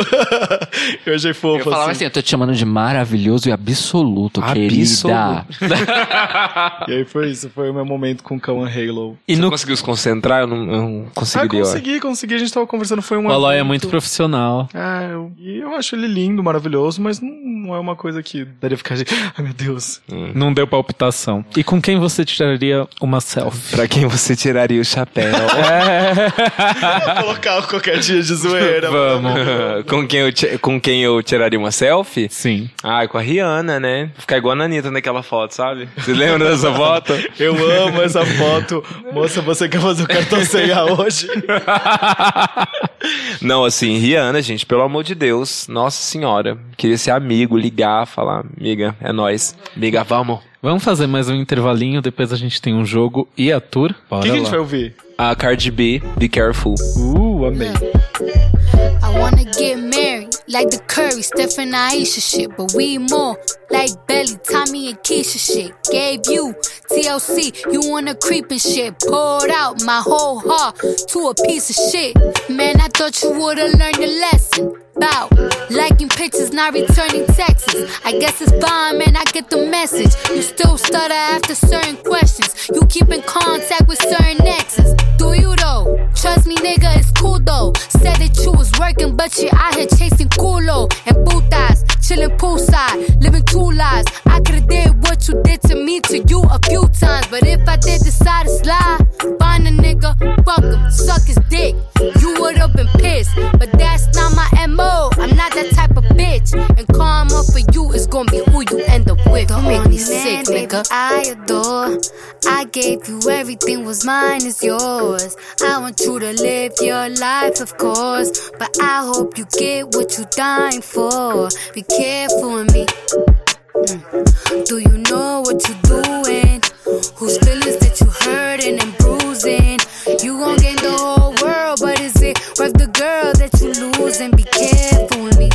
eu achei fofo. Eu falava assim, eu tô te chamando de maravilhoso e absoluto, querida. E aí foi isso, foi o meu momento com o Cauã Halo. E Você no conseguiu se concentrar? Eu não, eu não Ah, conseguiria. ó. consegui, consegui. A gente tava conversando, foi um. o Aloy é muito profissional. Ah, eu, e eu acho ele lindo, maravilhoso, mas não, não é uma coisa que daria ficar de. Ai, meu Deus. Não deu palpitação. E com quem você tiraria uma selfie? Pra quem você tiraria o chapéu? Vou colocar qualquer dia de zoeira. Vamos. com, quem eu, com quem eu tiraria uma selfie? Sim. Ah, com a Rihanna, né? Ficar igual a Anitta naquela foto, sabe? Você lembra dessa foto? Eu amo essa foto. Moça, você quer fazer o cartão ceia hoje? Não, assim, Rihanna, gente, pelo amor de Deus. Nossa senhora. Queria ser amigo, ligar, falar, amiga, é nóis. Amiga, vamos. Vamos fazer mais um intervalinho, depois a gente tem um jogo e a tour. O que, que a gente vai ouvir? A Cardi B, Be Careful. Uh, amei. I wanna get married, like the Curry, Steph and Aisha shit. But we more like Belly, Tommy and Keisha shit. Gave you TLC, you wanna creep and shit. Poured out my whole heart to a piece of shit. Man, I thought you would've learned your lesson. About liking pictures, not returning texts. I guess it's fine, man, I get the message. You still stutter after certain questions. You keep in contact with certain exes. Do you though? Trust me, nigga, it's cool though. Said that you was working, but you out here chasing culo and putas, chilling poolside, living two lives. I could've did what you did to me to you a few times, but if I did decide to slide, find a nigga, fuck him, suck his dick. You would've been pissed, but that's not my mo. I'm not that type of bitch, and karma for you is gonna be who you end up with. Don't make me sick, nigga. I adore. I gave you everything was mine is yours. I want you to live your life, of course. But I hope you get what you're dying for. Be careful with me. Mm. Do you know what you're doing? Whose feelings that you hurting and bruising? You gon' gain the whole world, but is it worth the girl you losing? Be careful with me.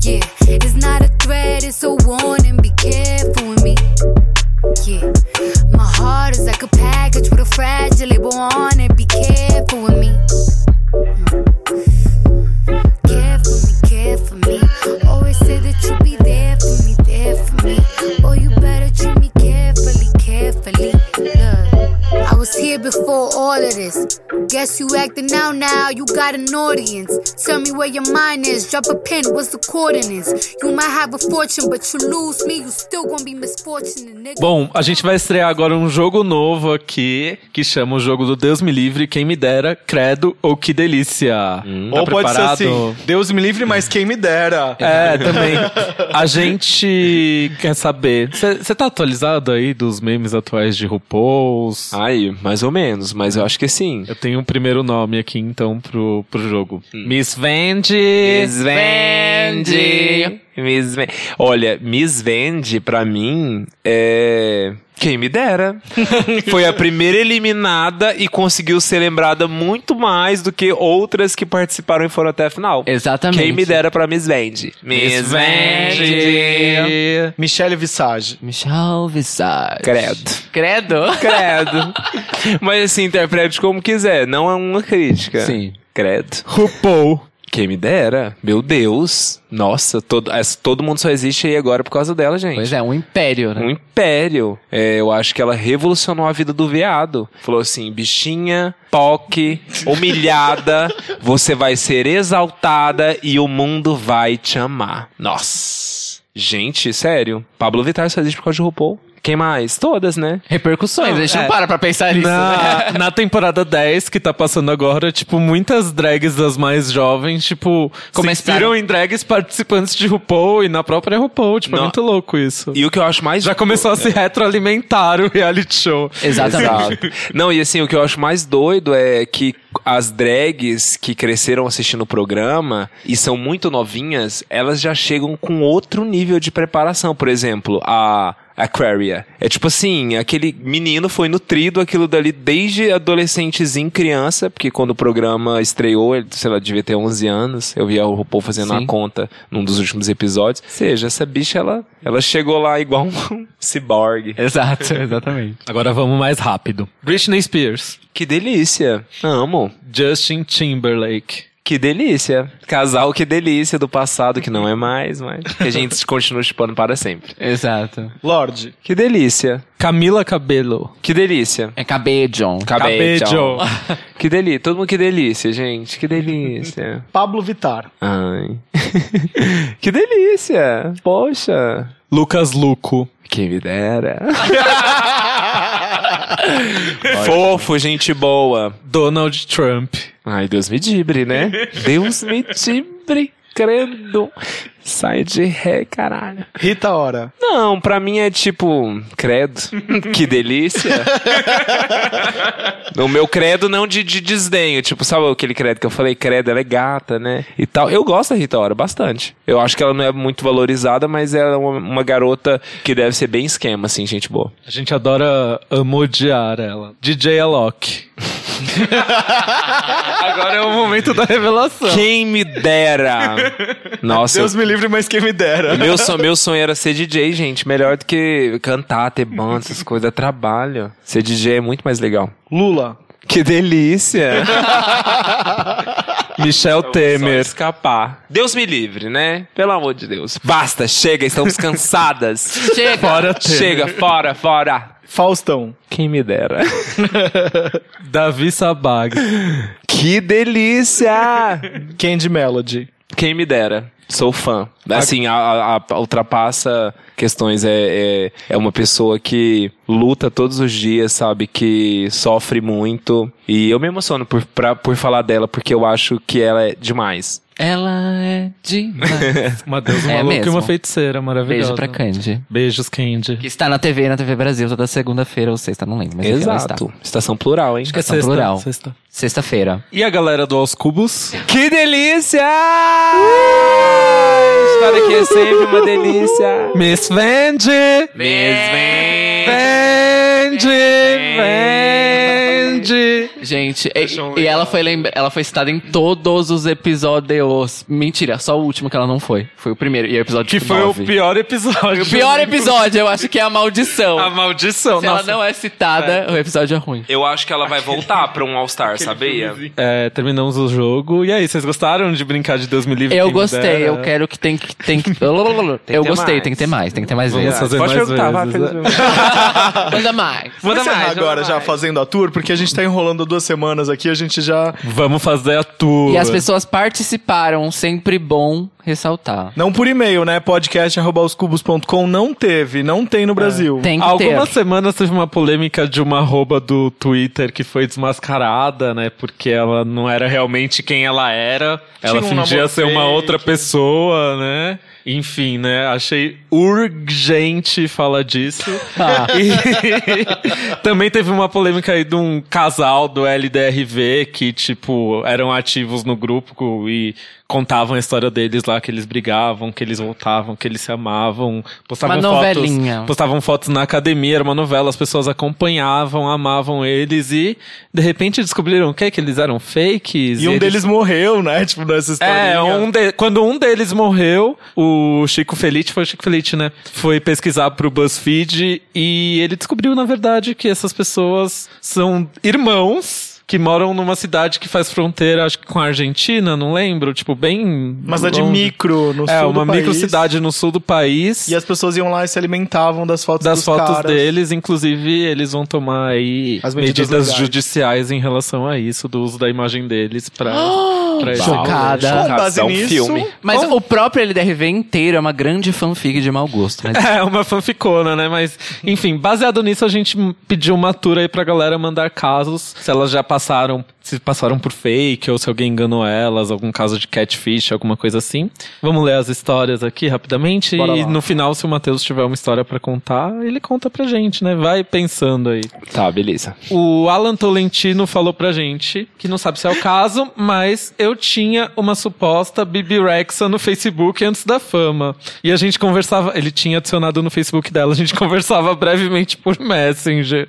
Yeah, it's not a threat, it's a warning. Be careful with me. Yeah, my heart is like a package with a fragile label on it. Be careful with me. Here before all of this. Guess you acting out now, you got an audience. Tell me where your mind is, drop a pin, what's the coordinates? You might have a fortune, but you lose me, you still gonna be misfortunate, nigga. Bom, a gente vai estrear agora um jogo novo aqui, que chama o jogo do Deus me livre, quem me dera, credo ou que delícia. Tá Ou pode ser preparado? assim: Deus me livre, mas quem me dera. É, também. A gente quer saber. Você tá atualizado aí dos memes atuais de RuPaul's? Ai, mais ou menos, mas eu acho que sim. Eu tenho um primeiro nome aqui, então, pro, pro jogo. Miss Vende. Miss Vende. Miss Vende. Olha, Miss Vende, pra mim, é. Quem me dera. Foi a primeira eliminada e conseguiu ser lembrada muito mais do que outras que participaram e foram até a final. Exatamente. Quem me dera pra Miss Vende. Miss Vende. Michelle Visage. Michelle Visage. Credo. Credo? Credo. Mas assim, interprete como quiser. Não é uma crítica. Sim. Credo. RuPaul. Quem me dera. Meu Deus. Nossa, todo, todo mundo só existe aí agora por causa dela, gente. Pois é, um império, né? Um império. É, eu acho que ela revolucionou a vida do veado. Falou assim: bichinha, POC, humilhada, você vai ser exaltada e o mundo vai te amar. Nossa. Gente, sério. Pablo Vittar só existe por causa de RuPaul. Quem mais? Todas, né? Repercussões, a gente não é. para pra pensar nisso. né? Na, na temporada 10 que tá passando agora, tipo, muitas drags das mais jovens, tipo, Começaram- inspiram em drags participantes de RuPaul e na própria RuPaul. Tipo, é Não. muito louco isso. E o que eu acho mais. Já começou a se retroalimentar o reality show. Exatamente. Exato. Não, e assim, o que eu acho mais doido é que as drags que cresceram assistindo o programa e são muito novinhas, elas já chegam com outro nível de preparação. Por exemplo, a Aquaria. É tipo assim, aquele menino foi nutrido aquilo dali desde adolescentezinho, criança, porque quando o programa estreou, ele, sei lá, devia ter 11 anos. Eu vi o RuPaul fazendo Sim. a conta num dos últimos episódios. Ou seja, essa bicha, ela, ela chegou lá igual um ciborgue. Exato, exatamente. Agora vamos mais rápido. Britney Spears. Que delícia. Amo. Justin Timberlake. Que delícia. Casal, que delícia do passado, que não é mais, mas que a gente continua chupando para sempre. Exato. Lorde. Que delícia. Camila Cabello. Que delícia. É cabello. Cabello. Que delícia. Todo mundo que delícia, gente. Que delícia. Pablo Vittar. Ai. que delícia. Poxa. Lucas Luco. Quem me dera. Fofo, gente boa. Donald Trump. Ai, Deus me dibre, né? Deus me dibre, credo. Sai de ré, caralho. Rita Ora. Não, pra mim é tipo, credo. que delícia. no meu credo, não de, de desdenho. Tipo, sabe aquele credo que eu falei? Credo, ela é gata, né? E tal. Eu gosto da Rita Ora bastante. Eu acho que ela não é muito valorizada, mas ela é uma, uma garota que deve ser bem esquema, assim, gente boa. A gente adora amodiar ela. DJ Alok. Agora é o momento da revelação. Quem me dera. Nossa, Deus me livre, mas quem me dera. Meu sonho, meu sonho era ser DJ, gente. Melhor do que cantar, ter banda, essas coisas. É trabalho. Ser DJ é muito mais legal. Lula. Que delícia! Michel Temer. escapar. Deus me livre, né? Pelo amor de Deus. Basta, chega, estamos cansadas. Chega. Fora Temer. chega, fora, fora. Faustão. Quem me dera. Davi Sabag. Que delícia! Candy Melody. Quem me dera. Sou fã. Assim, a, a- a- ultrapassa questões. É, é, é uma pessoa que luta todos os dias, sabe? Que sofre muito. E eu me emociono por, pra, por falar dela, porque eu acho que ela é demais. Ela é demais. Uma deusa É maluca e uma feiticeira maravilhosa. Beijo pra Candy. Beijos, Candy. Que está na TV, na TV Brasil, toda segunda-feira ou sexta, não lembro. Mas enfim, ela está. Exato. Estação plural, hein? Acho que é Estação sexta. plural. sexta. Sexta-feira. E a galera do Aos Cubos? Que delícia! Estar aqui é sempre uma delícia. Miss Vendi! Vendi! Vendi! Gente, e, e ela foi lembra ela foi citada em todos os episódios. Mentira, só o último que ela não foi. Foi o primeiro. E é o episódio Que foi o pior episódio. O pior episódio, eu acho que é a maldição. A maldição. Se ela Nossa. não é citada, o episódio é ruim. Eu acho que ela vai voltar pra um All-Star, sabia? É, terminamos o jogo. E aí, vocês gostaram de brincar de Deus me livre? Eu gostei, eu quero que tem que. Tem que... eu gostei, mais. tem que ter mais, tem que ter mais Vamos vezes. fazer Pode mais perguntar, vai, vezes. feliz- Manda mais. Vamos encerrar mais, agora manda já fazendo a tour, porque a gente tá enrolando duas semanas aqui, a gente já... Vamos fazer a tour. E as pessoas participaram, sempre bom ressaltar. Não por e-mail, né? podcast.oscubos.com não teve, não tem no Brasil. Tem que Há algumas ter. semanas teve uma polêmica de uma arroba do Twitter que foi desmascarada, né? Porque ela não era realmente quem ela era. Ela um fingia ser uma outra pessoa, né? Enfim, né? Achei urgente falar disso. Ah. E também teve uma polêmica aí de um casal do LDRV que, tipo, eram ativos no grupo e contavam a história deles lá, que eles brigavam, que eles voltavam, que eles se amavam. Postavam Uma fotos, novelinha. postavam fotos na academia, era uma novela, as pessoas acompanhavam, amavam eles e de repente descobriram o quê? Que eles eram fakes. E um eles- deles morreu, né? Tipo, nessa história. é, um de- quando um deles morreu, o Chico Felite, foi o Chico Felite, né? Foi pesquisar pro BuzzFeed e ele descobriu, na verdade, que essas pessoas são irmãos. Que moram numa cidade que faz fronteira, acho que com a Argentina, não lembro, tipo, bem. Mas é de micro no É, sul uma do país. micro cidade no sul do país. E as pessoas iam lá e se alimentavam das fotos das dos fotos caras. deles, inclusive eles vão tomar aí As medidas, medidas judiciais em relação a isso, do uso da imagem deles pra, pra esse Chocada. Com base É um nisso, filme. Mas o próprio LDRV inteiro é uma grande fanfic de mau gosto. Mas É, uma fanficona, né? Mas, enfim, baseado nisso, a gente pediu uma tour aí pra galera mandar casos, se elas já passaram, passaram se passaram por fake, ou se alguém enganou elas, algum caso de catfish, alguma coisa assim. Vamos ler as histórias aqui rapidamente Bora e lá. no final, se o Matheus tiver uma história pra contar, ele conta pra gente, né? Vai pensando aí. Tá, beleza. O Alan Tolentino falou pra gente, que não sabe se é o caso, mas eu tinha uma suposta Bibi Rexa no Facebook antes da fama. E a gente conversava, ele tinha adicionado no Facebook dela, a gente conversava brevemente por Messenger.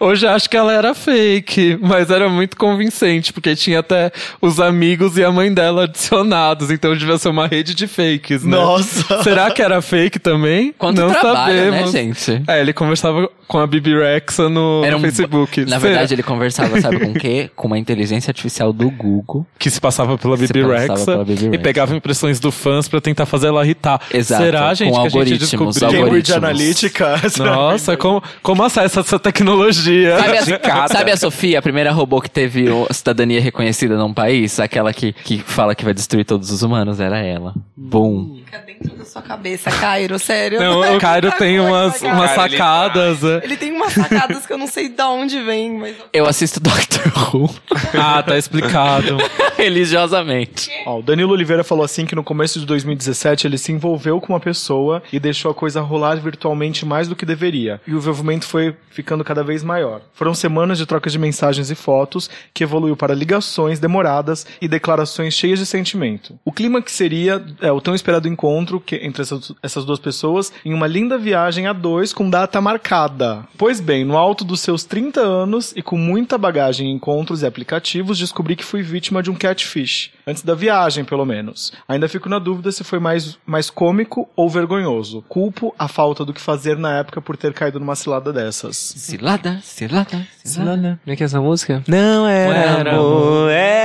Hoje acho que ela era fake, mas era muito convincente, porque tinha até os amigos e a mãe dela adicionados, então devia ser uma rede de fakes, né? Nossa. Será que era fake também? Quanto não trabalho, né, sabemos. gente? É, ele conversava com a Bibi Rexa no, Era no um- Facebook. Na Será? verdade, ele conversava, sabe com o quê? Com uma inteligência artificial do Google. que se passava pela Bibi Rexa e pegava impressões do fãs pra tentar fazer ela irritar. Exato, Será, com gente, que a gente algoritmos, descobriu? Cambridge algoritmos. Analytica. Nossa, como, como acessa essa tecnologia? Sabe a, sabe a Sofia, a primeira robô que teve o- cidadania reconhecida num país? Aquela que, que fala que vai destruir todos os humanos? Era ela. Boom. Fica dentro da sua cabeça, Cairo, sério. Não, o Cairo tem Muita umas, umas sacadas. né? Ele tem umas sacadas que eu não sei de onde vem, mas. Eu assisto Doctor Who Ah, tá explicado. religiosamente. Ó, o Danilo Oliveira falou assim que no começo de 2017 ele se envolveu com uma pessoa e deixou a coisa rolar virtualmente mais do que deveria. E o envolvimento foi ficando cada vez maior. Foram semanas de troca de mensagens e fotos que evoluiu para ligações demoradas e declarações cheias de sentimento. O clima que seria é, o tão esperado encontro que, entre essas, essas duas pessoas em uma linda viagem a dois com data marcada. Pois bem, no alto dos seus 30 anos e com muita bagagem em encontros e aplicativos, descobri que fui vítima de um catfish. Antes da viagem, pelo menos. Ainda fico na dúvida se foi mais, mais cômico ou vergonhoso. Culpo a falta do que fazer na época por ter caído numa cilada dessas. Cilada, cilada, cilada. Como é que é essa música? Não era amor, era.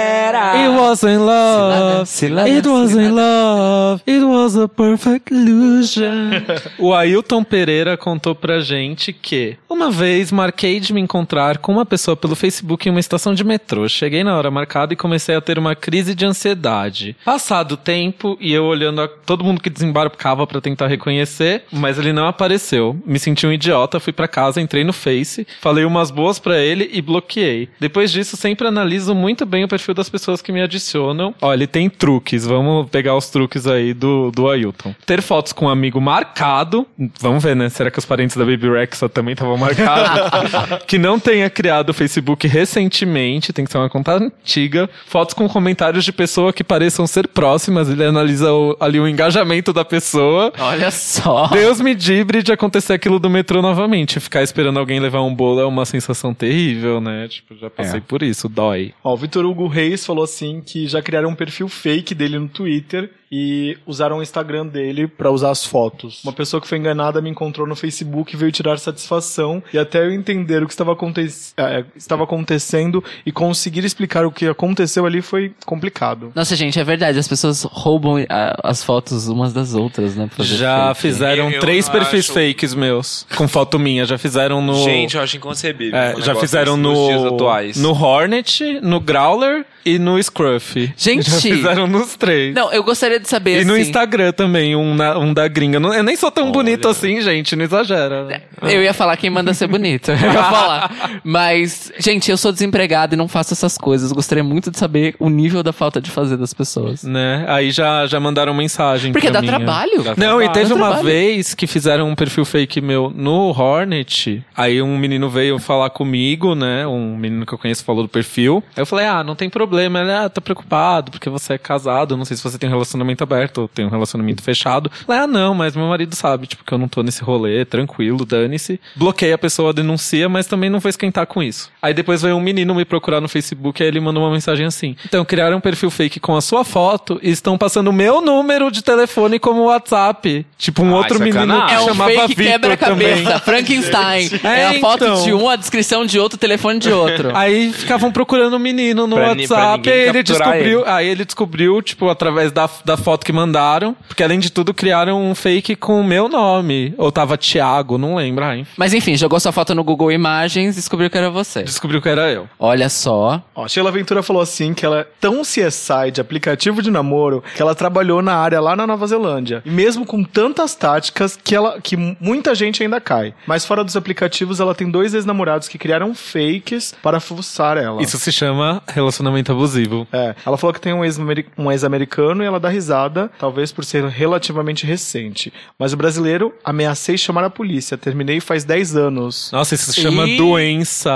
It wasn't love. Cilada, It wasn't cilada. love. It was a perfect illusion. o Ailton Pereira contou pra gente que uma vez marquei de me encontrar com uma pessoa pelo Facebook em uma estação de metrô. Cheguei na hora marcada e comecei a ter uma crise de ansiedade. Passado o tempo e eu olhando a todo mundo que desembarcava pra tentar reconhecer, mas ele não apareceu. Me senti um idiota, fui pra casa, entrei no Face, falei umas boas pra ele e bloqueei. Depois disso, sempre analiso muito bem o perfil das pessoas que me adicionam. Ó, ele tem truques, vamos pegar os truques aí do, do Ailton. Ter fotos com um amigo marcado, vamos ver, né? Será que os parentes da Baby Rexa também estavam marcados? que não tenha criado o Facebook recentemente, tem que ser uma conta antiga. Fotos com comentários de pessoa que pareçam ser próximas, ele analisa o- ali o engajamento da pessoa. Olha só. Deus me dibre de acontecer aquilo do metrô novamente. Ficar esperando alguém levar um bolo é uma sensação terrível, né? Tipo, já passei por isso, dói. Ó, o Vitor Hugo Reis falou assim que já criaram um perfil fake dele no Twitter e usaram o Instagram dele pra usar as fotos. Uma pessoa que foi enganada me encontrou no Facebook e veio tirar satisfação e até eu entender o que estava, aconte eh, estava acontecendo e conseguir explicar o que aconteceu ali foi complicado. Nossa, gente, é verdade. As pessoas roubam ah, as fotos umas das outras, né? Já fake. fizeram Eu- três perfis acho- fakes meus. Com foto minha. Já fizeram no. Gente, eu acho inconcebível. É, já fizeram no, no Hornet, no Growler e no Scruff. Gente! Já fizeram nos três. Não, eu gostaria de saber E no assim, Instagram também, um, na- um da gringa. Não- Eu nem sou tão bonito assim, gente, não exagera. né? Eu ia falar quem manda ser bonito. Eu ia falar. Mas, gente, eu sou desempregado e não faço essas coisas. Gostaria muito de saber o nível da falta de fazer das pessoas. Né? Aí já, já mandaram mensagem. Porque pra dá mim, trabalho. é. Não, e teve Dá uma trabalho. vez que fizeram um perfil fake meu no Hornet. Aí um menino veio falar comigo, né? Um menino que eu conheço falou do perfil. Aí eu falei, ah, não tem problema. Ele, ah, tô preocupado porque você é casado. Não sei se você tem um relacionamento relacionamento aberto, ou tenho um relacionamento fechado. Ela, ah, não, mas meu marido sabe, tipo, que eu não tô nesse rolê, tranquilo, dane-se. Bloqueia a pessoa, denuncia, mas também não vou esquentar com isso. Aí depois veio um menino me procurar no Facebook, aí ele mandou uma mensagem assim. Então, criaram um perfil fake com a sua foto e estão passando o meu número de telefone como WhatsApp. Tipo, um Ai, outro menino sacanagem. que É um chamava fake quebra-cabeça. Frankenstein. É, É, a foto então. de um, a descrição de outro, o telefone de outro. Aí ficavam procurando o menino no Pra WhatsApp, aí ele descobriu, ele. aí ele descobriu, tipo, através da, da foto que mandaram, porque além de tudo criaram um fake com o meu nome, ou tava Thiago, não lembro, ai, enfim. Mas enfim, jogou sua foto no Google Imagens e descobriu que era você. descobriu que era eu. Olha só. Ó, Sheila Ventura falou assim que ela é tão CSI de aplicativo de namoro que ela trabalhou na área lá na Nova Zelândia. E mesmo com tantas táticas que ela que muita gente ainda cai. Mas fora dos aplicativos, ela tem dois ex-namorados que criaram fakes para fuçar ela. Isso se chama relacionamento abusivo. É, ela falou que tem um ex-ameri- um ex-americano e ela dá risada, talvez por ser relativamente recente. Mas o brasileiro, ameacei chamar a polícia, terminei faz 10 anos. Nossa, isso se chama Eita. doença.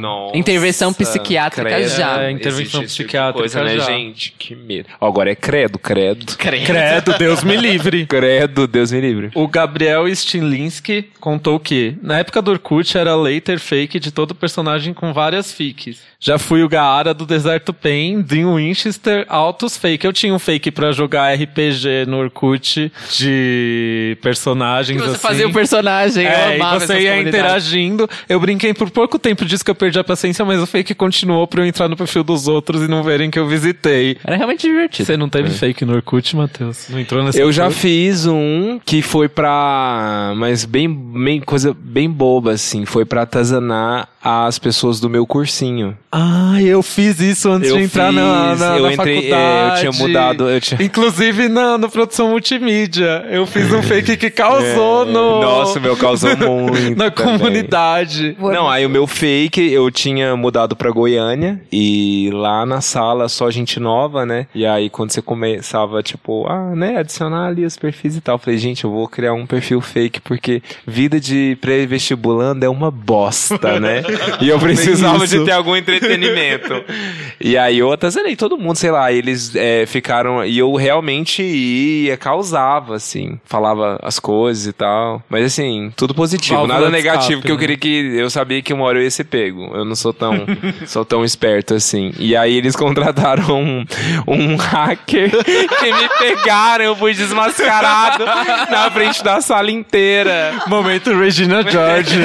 Nossa, Intervenção psiquiátrica credo. já. É, intervenção Existe esse tipo de psiquiátrica coisa, né, já. gente? Que medo. Ó, Agora é credo, credo. Credo, Deus me livre. Credo, Deus me livre. O Gabriel Stinlinski contou que, na época do Orkut, era lei ter fake de todo personagem com várias fics. Já fui o Gaara do Deserto Pain, Dean Winchester, altos fake. Eu tinha um fake pra jogar RPG no Orkut de personagens Que você assim. fazia o personagem, eu É, e amava você ia interagindo. Eu brinquei por pouco tempo disso que eu perdi a paciência, mas o fake continuou pra eu entrar no perfil dos outros e não verem que eu visitei. Era realmente divertido. Você não teve fake no Orkut, Matheus? Não entrou nessa Eu já coisa? fiz um que foi pra. Mas bem, bem. coisa bem boba, assim. Foi pra atazanar as pessoas do meu cursinho. Ah, eu fiz isso antes Eu de entrar na, fiz, na, eu na entrei- é, faculdade. eu tinha mudado, eu tinha- Inclusive na, na produção multimídia. Eu fiz um fake que causou no... É. Nossa, o meu causou muito. na também. comunidade. Não, aí o meu fake, eu tinha mudado pra Goiânia e lá na sala só gente nova, né? E aí quando você começava, tipo, ah, né, adicionar ali os perfis e tal, eu falei, gente, eu vou criar um perfil fake porque vida de pré-vestibulando é uma bosta, né? E eu precisava de ter algum entretenimento. E aí eu atazanei todo mundo, sei lá, eles é, ficaram. E eu realmente ia, causava, assim, falava as coisas e tal. Mas assim, tudo positivo, Válvula nada negativo, escape, que eu né? queria que. Eu sabia que uma hora eu ia ser pego. Eu não sou tão, sou tão esperto assim. E aí eles contrataram um, um hacker que me pegaram, eu fui desmascarado na frente da sala inteira. Momento Regina George.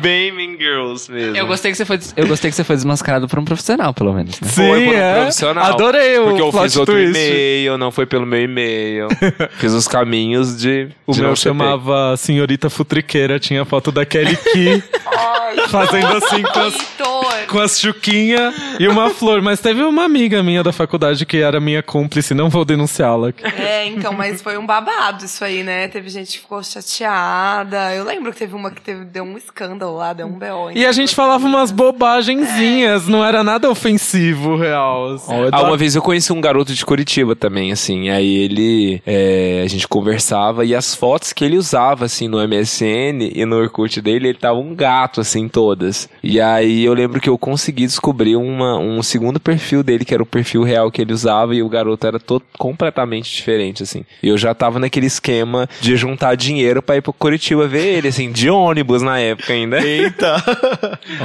Bem Mean Girls mesmo. Eu gostei, que você foi, eu gostei que você foi desmascarado por um profissional, pelo menos. Né? Foi Sim, por um é. profissional. Adorei o Porque eu plot fiz outro twist. e-mail, não foi pelo meu e-mail. fiz os caminhos de. O de meu chamava Senhorita Futriqueira, tinha foto da Kelly Key fazendo assim com as. Com as chuquinhas e uma flor. Mas teve uma amiga minha da faculdade que era minha cúmplice, não vou denunciá-la. É, então, mas foi um babado isso aí, né? Teve gente que ficou chateada. Eu lembro que teve uma que teve, deu um escândalo lá, deu um B.O. E a gente falava umas bobagenzinhas, não era nada ofensivo, real. assim. Ah, uma vez eu conheci um garoto de Curitiba também, assim. Aí ele. é, a gente conversava e as fotos que ele usava, assim, no MSN e no Orkut dele, ele tava um gato, assim, todas. E aí eu lembro que eu consegui descobrir uma, um segundo perfil dele, que era o perfil real que ele usava, e o garoto era todo completamente diferente, assim. E eu já tava naquele esquema de juntar dinheiro pra ir pro Curitiba ver ele, assim, de ônibus na época ainda. Eita!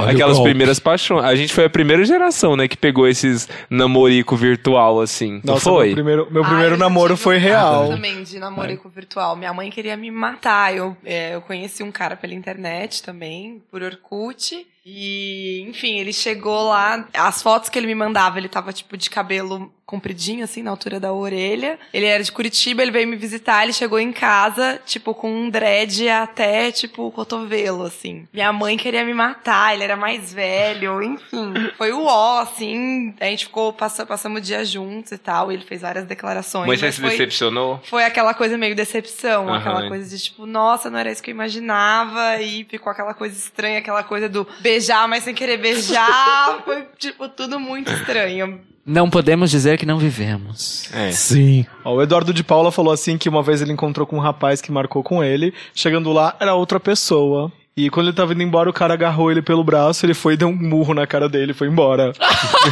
Aquelas primeiras paixões. A gente foi a primeira geração, né, que pegou esses namorico virtual, assim. Não Nossa, foi? meu primeiro, meu primeiro eu namoro foi um real. caso também de namorico virtual. Minha mãe queria me matar. Eu, é, eu conheci um cara pela internet também, por Orkut. E, enfim, ele chegou lá. As fotos que ele me mandava, ele tava, tipo, de cabelo compridinho, assim, na altura da orelha. Ele era de Curitiba, ele veio me visitar, ele chegou em casa, tipo, com um dread até, tipo, o cotovelo, assim. Minha mãe queria me matar, ele era mais velho, enfim. Foi o ó, assim. A gente ficou, passa, passamos o dia juntos e tal, e ele fez várias declarações. Mas você se decepcionou? foi aquela coisa meio decepção, Aham. aquela coisa de tipo, nossa, não era isso que eu imaginava, e ficou aquela coisa estranha, aquela coisa do beijar, mas sem querer beijar. Foi, tipo, tudo muito estranho. Não podemos dizer que não vivemos. É. Sim. Ó, o Eduardo de Paula falou assim que uma vez ele encontrou com um rapaz que marcou com ele. Chegando lá, era outra pessoa. E quando ele tava indo embora, o cara agarrou ele pelo braço, ele foi e deu um murro na cara dele e foi embora.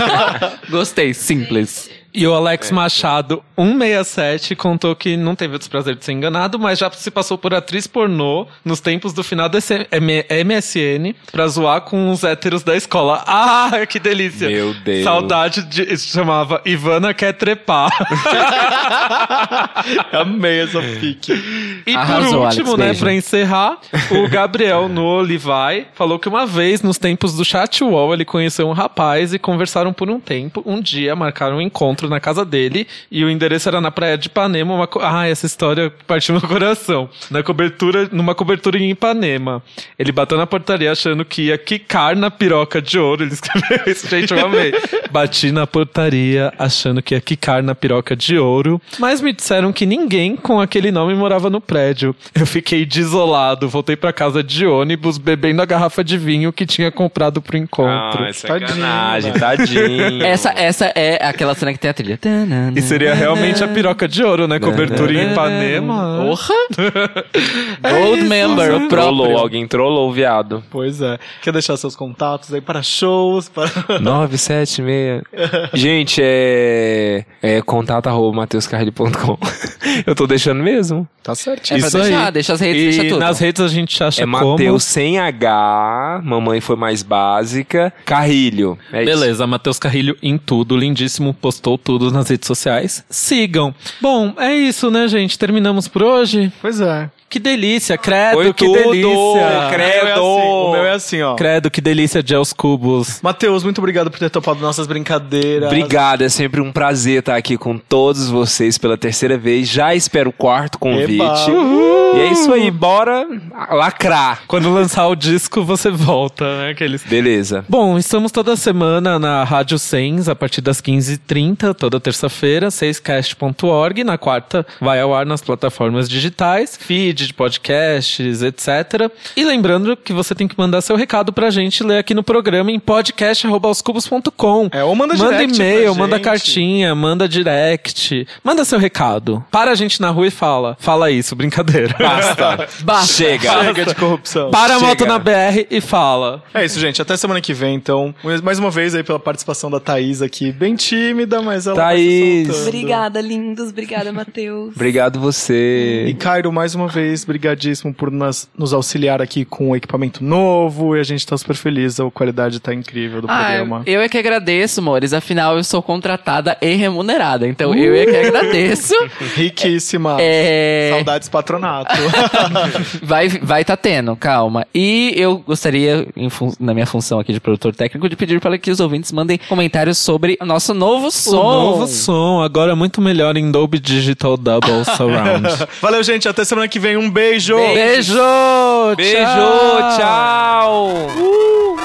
Gostei, simples. E o Alex Machado, 167, contou que não teve o desprazer de ser enganado, mas já se passou por atriz pornô nos tempos do final do MSN pra zoar com os héteros da escola. Ah, que delícia! Meu Deus. Saudade de. se chamava Ivana quer trepar. Amei essa fique. E Arrasou, por Alex, último, né, beijo. pra encerrar, o Gabriel no Olivai falou que uma vez, nos tempos do chat wall, ele conheceu um rapaz e conversaram por um tempo. Um dia marcaram um encontro na casa dele e o endereço era na praia de Ipanema. Uma co- Ah, essa história partiu meu coração. Na cobertura, numa cobertura em Ipanema. Ele bateu na portaria achando que ia quicar na piroca de ouro. Ele escreveu isso, gente, eu amei. Bati na portaria achando que ia quicar na piroca de ouro, mas me disseram que ninguém com aquele nome morava no prédio. Eu fiquei desolado, voltei pra casa de ônibus bebendo a garrafa de vinho que tinha comprado pro encontro. Ah, sacanagem, tadinho. Essa, essa é aquela cena que tem a trilha. E seria realmente a piroca de ouro, né? Cobertura em Ipanema. Porra! Gold member, o Trollou, alguém trollou o viado. Pois é. Quer deixar seus contatos aí para shows? Para... 976. Gente, é. É contato arroba mateuscarrilho.com. Eu tô deixando mesmo. Tá certo. É pra deixar, deixa as redes, e deixa tudo. nas redes a gente acha É como... Mateus sem H. Mamãe foi mais básica. Carrilho. É isso. Beleza, Matheus Carrilho em tudo, lindíssimo, postou tudo nas redes sociais. Sigam. Bom, é isso, né, gente? Terminamos por hoje. Pois é. Que delícia, credo, Foi que tudo, delícia. credo. O meu é assim, ó. Credo, que delícia de aos cubos. Matheus, muito obrigado por ter topado nossas brincadeiras. Obrigado, é sempre um prazer estar aqui com todos vocês pela terceira vez. Já espero o quarto convite. E é isso aí, bora lacrar. Quando lançar o disco, você volta, né? Aqueles... Beleza. Bom, estamos toda semana na Rádio Sens, a partir das 15h30, toda terça-feira, 6cast.org. Na quarta, vai ao ar nas plataformas digitais, feed de podcasts, etc. E lembrando que você tem que mandar seu recado pra gente ler aqui no programa em podcast.com. É, ou manda Manda direct e-mail, pra manda gente. cartinha, manda direct. Manda seu recado. Para a gente na rua e fala. Fala isso, brincadeira. Basta. Basta. Chega. Chega de corrupção. Para a moto Chega. na BR e fala. É isso, gente. Até semana que vem, então. Mais uma vez aí pela participação da Thaís aqui. Bem tímida, mas ela se Thaís. Obrigada, lindos. Obrigada, Matheus. Obrigado E você. Cairo, mais uma vez, brigadíssimo por nas- nos auxiliar aqui com o equipamento novo. E a gente tá super feliz. A qualidade tá incrível do Ah, programa. eu é que agradeço, amores. Afinal, eu sou contratada e remunerada. Então, eu é que agradeço. Riquíssima. É... Saudades patronato. Vai, vai tá tendo, calma. E eu gostaria, na minha função aqui de produtor técnico, de pedir para que os ouvintes mandem comentários sobre o nosso novo som. O novo som, agora muito melhor em Dolby Digital Double Surround. Valeu, gente. Até semana que vem. Um beijo. Beijo! Beijo, tchau. Thank you.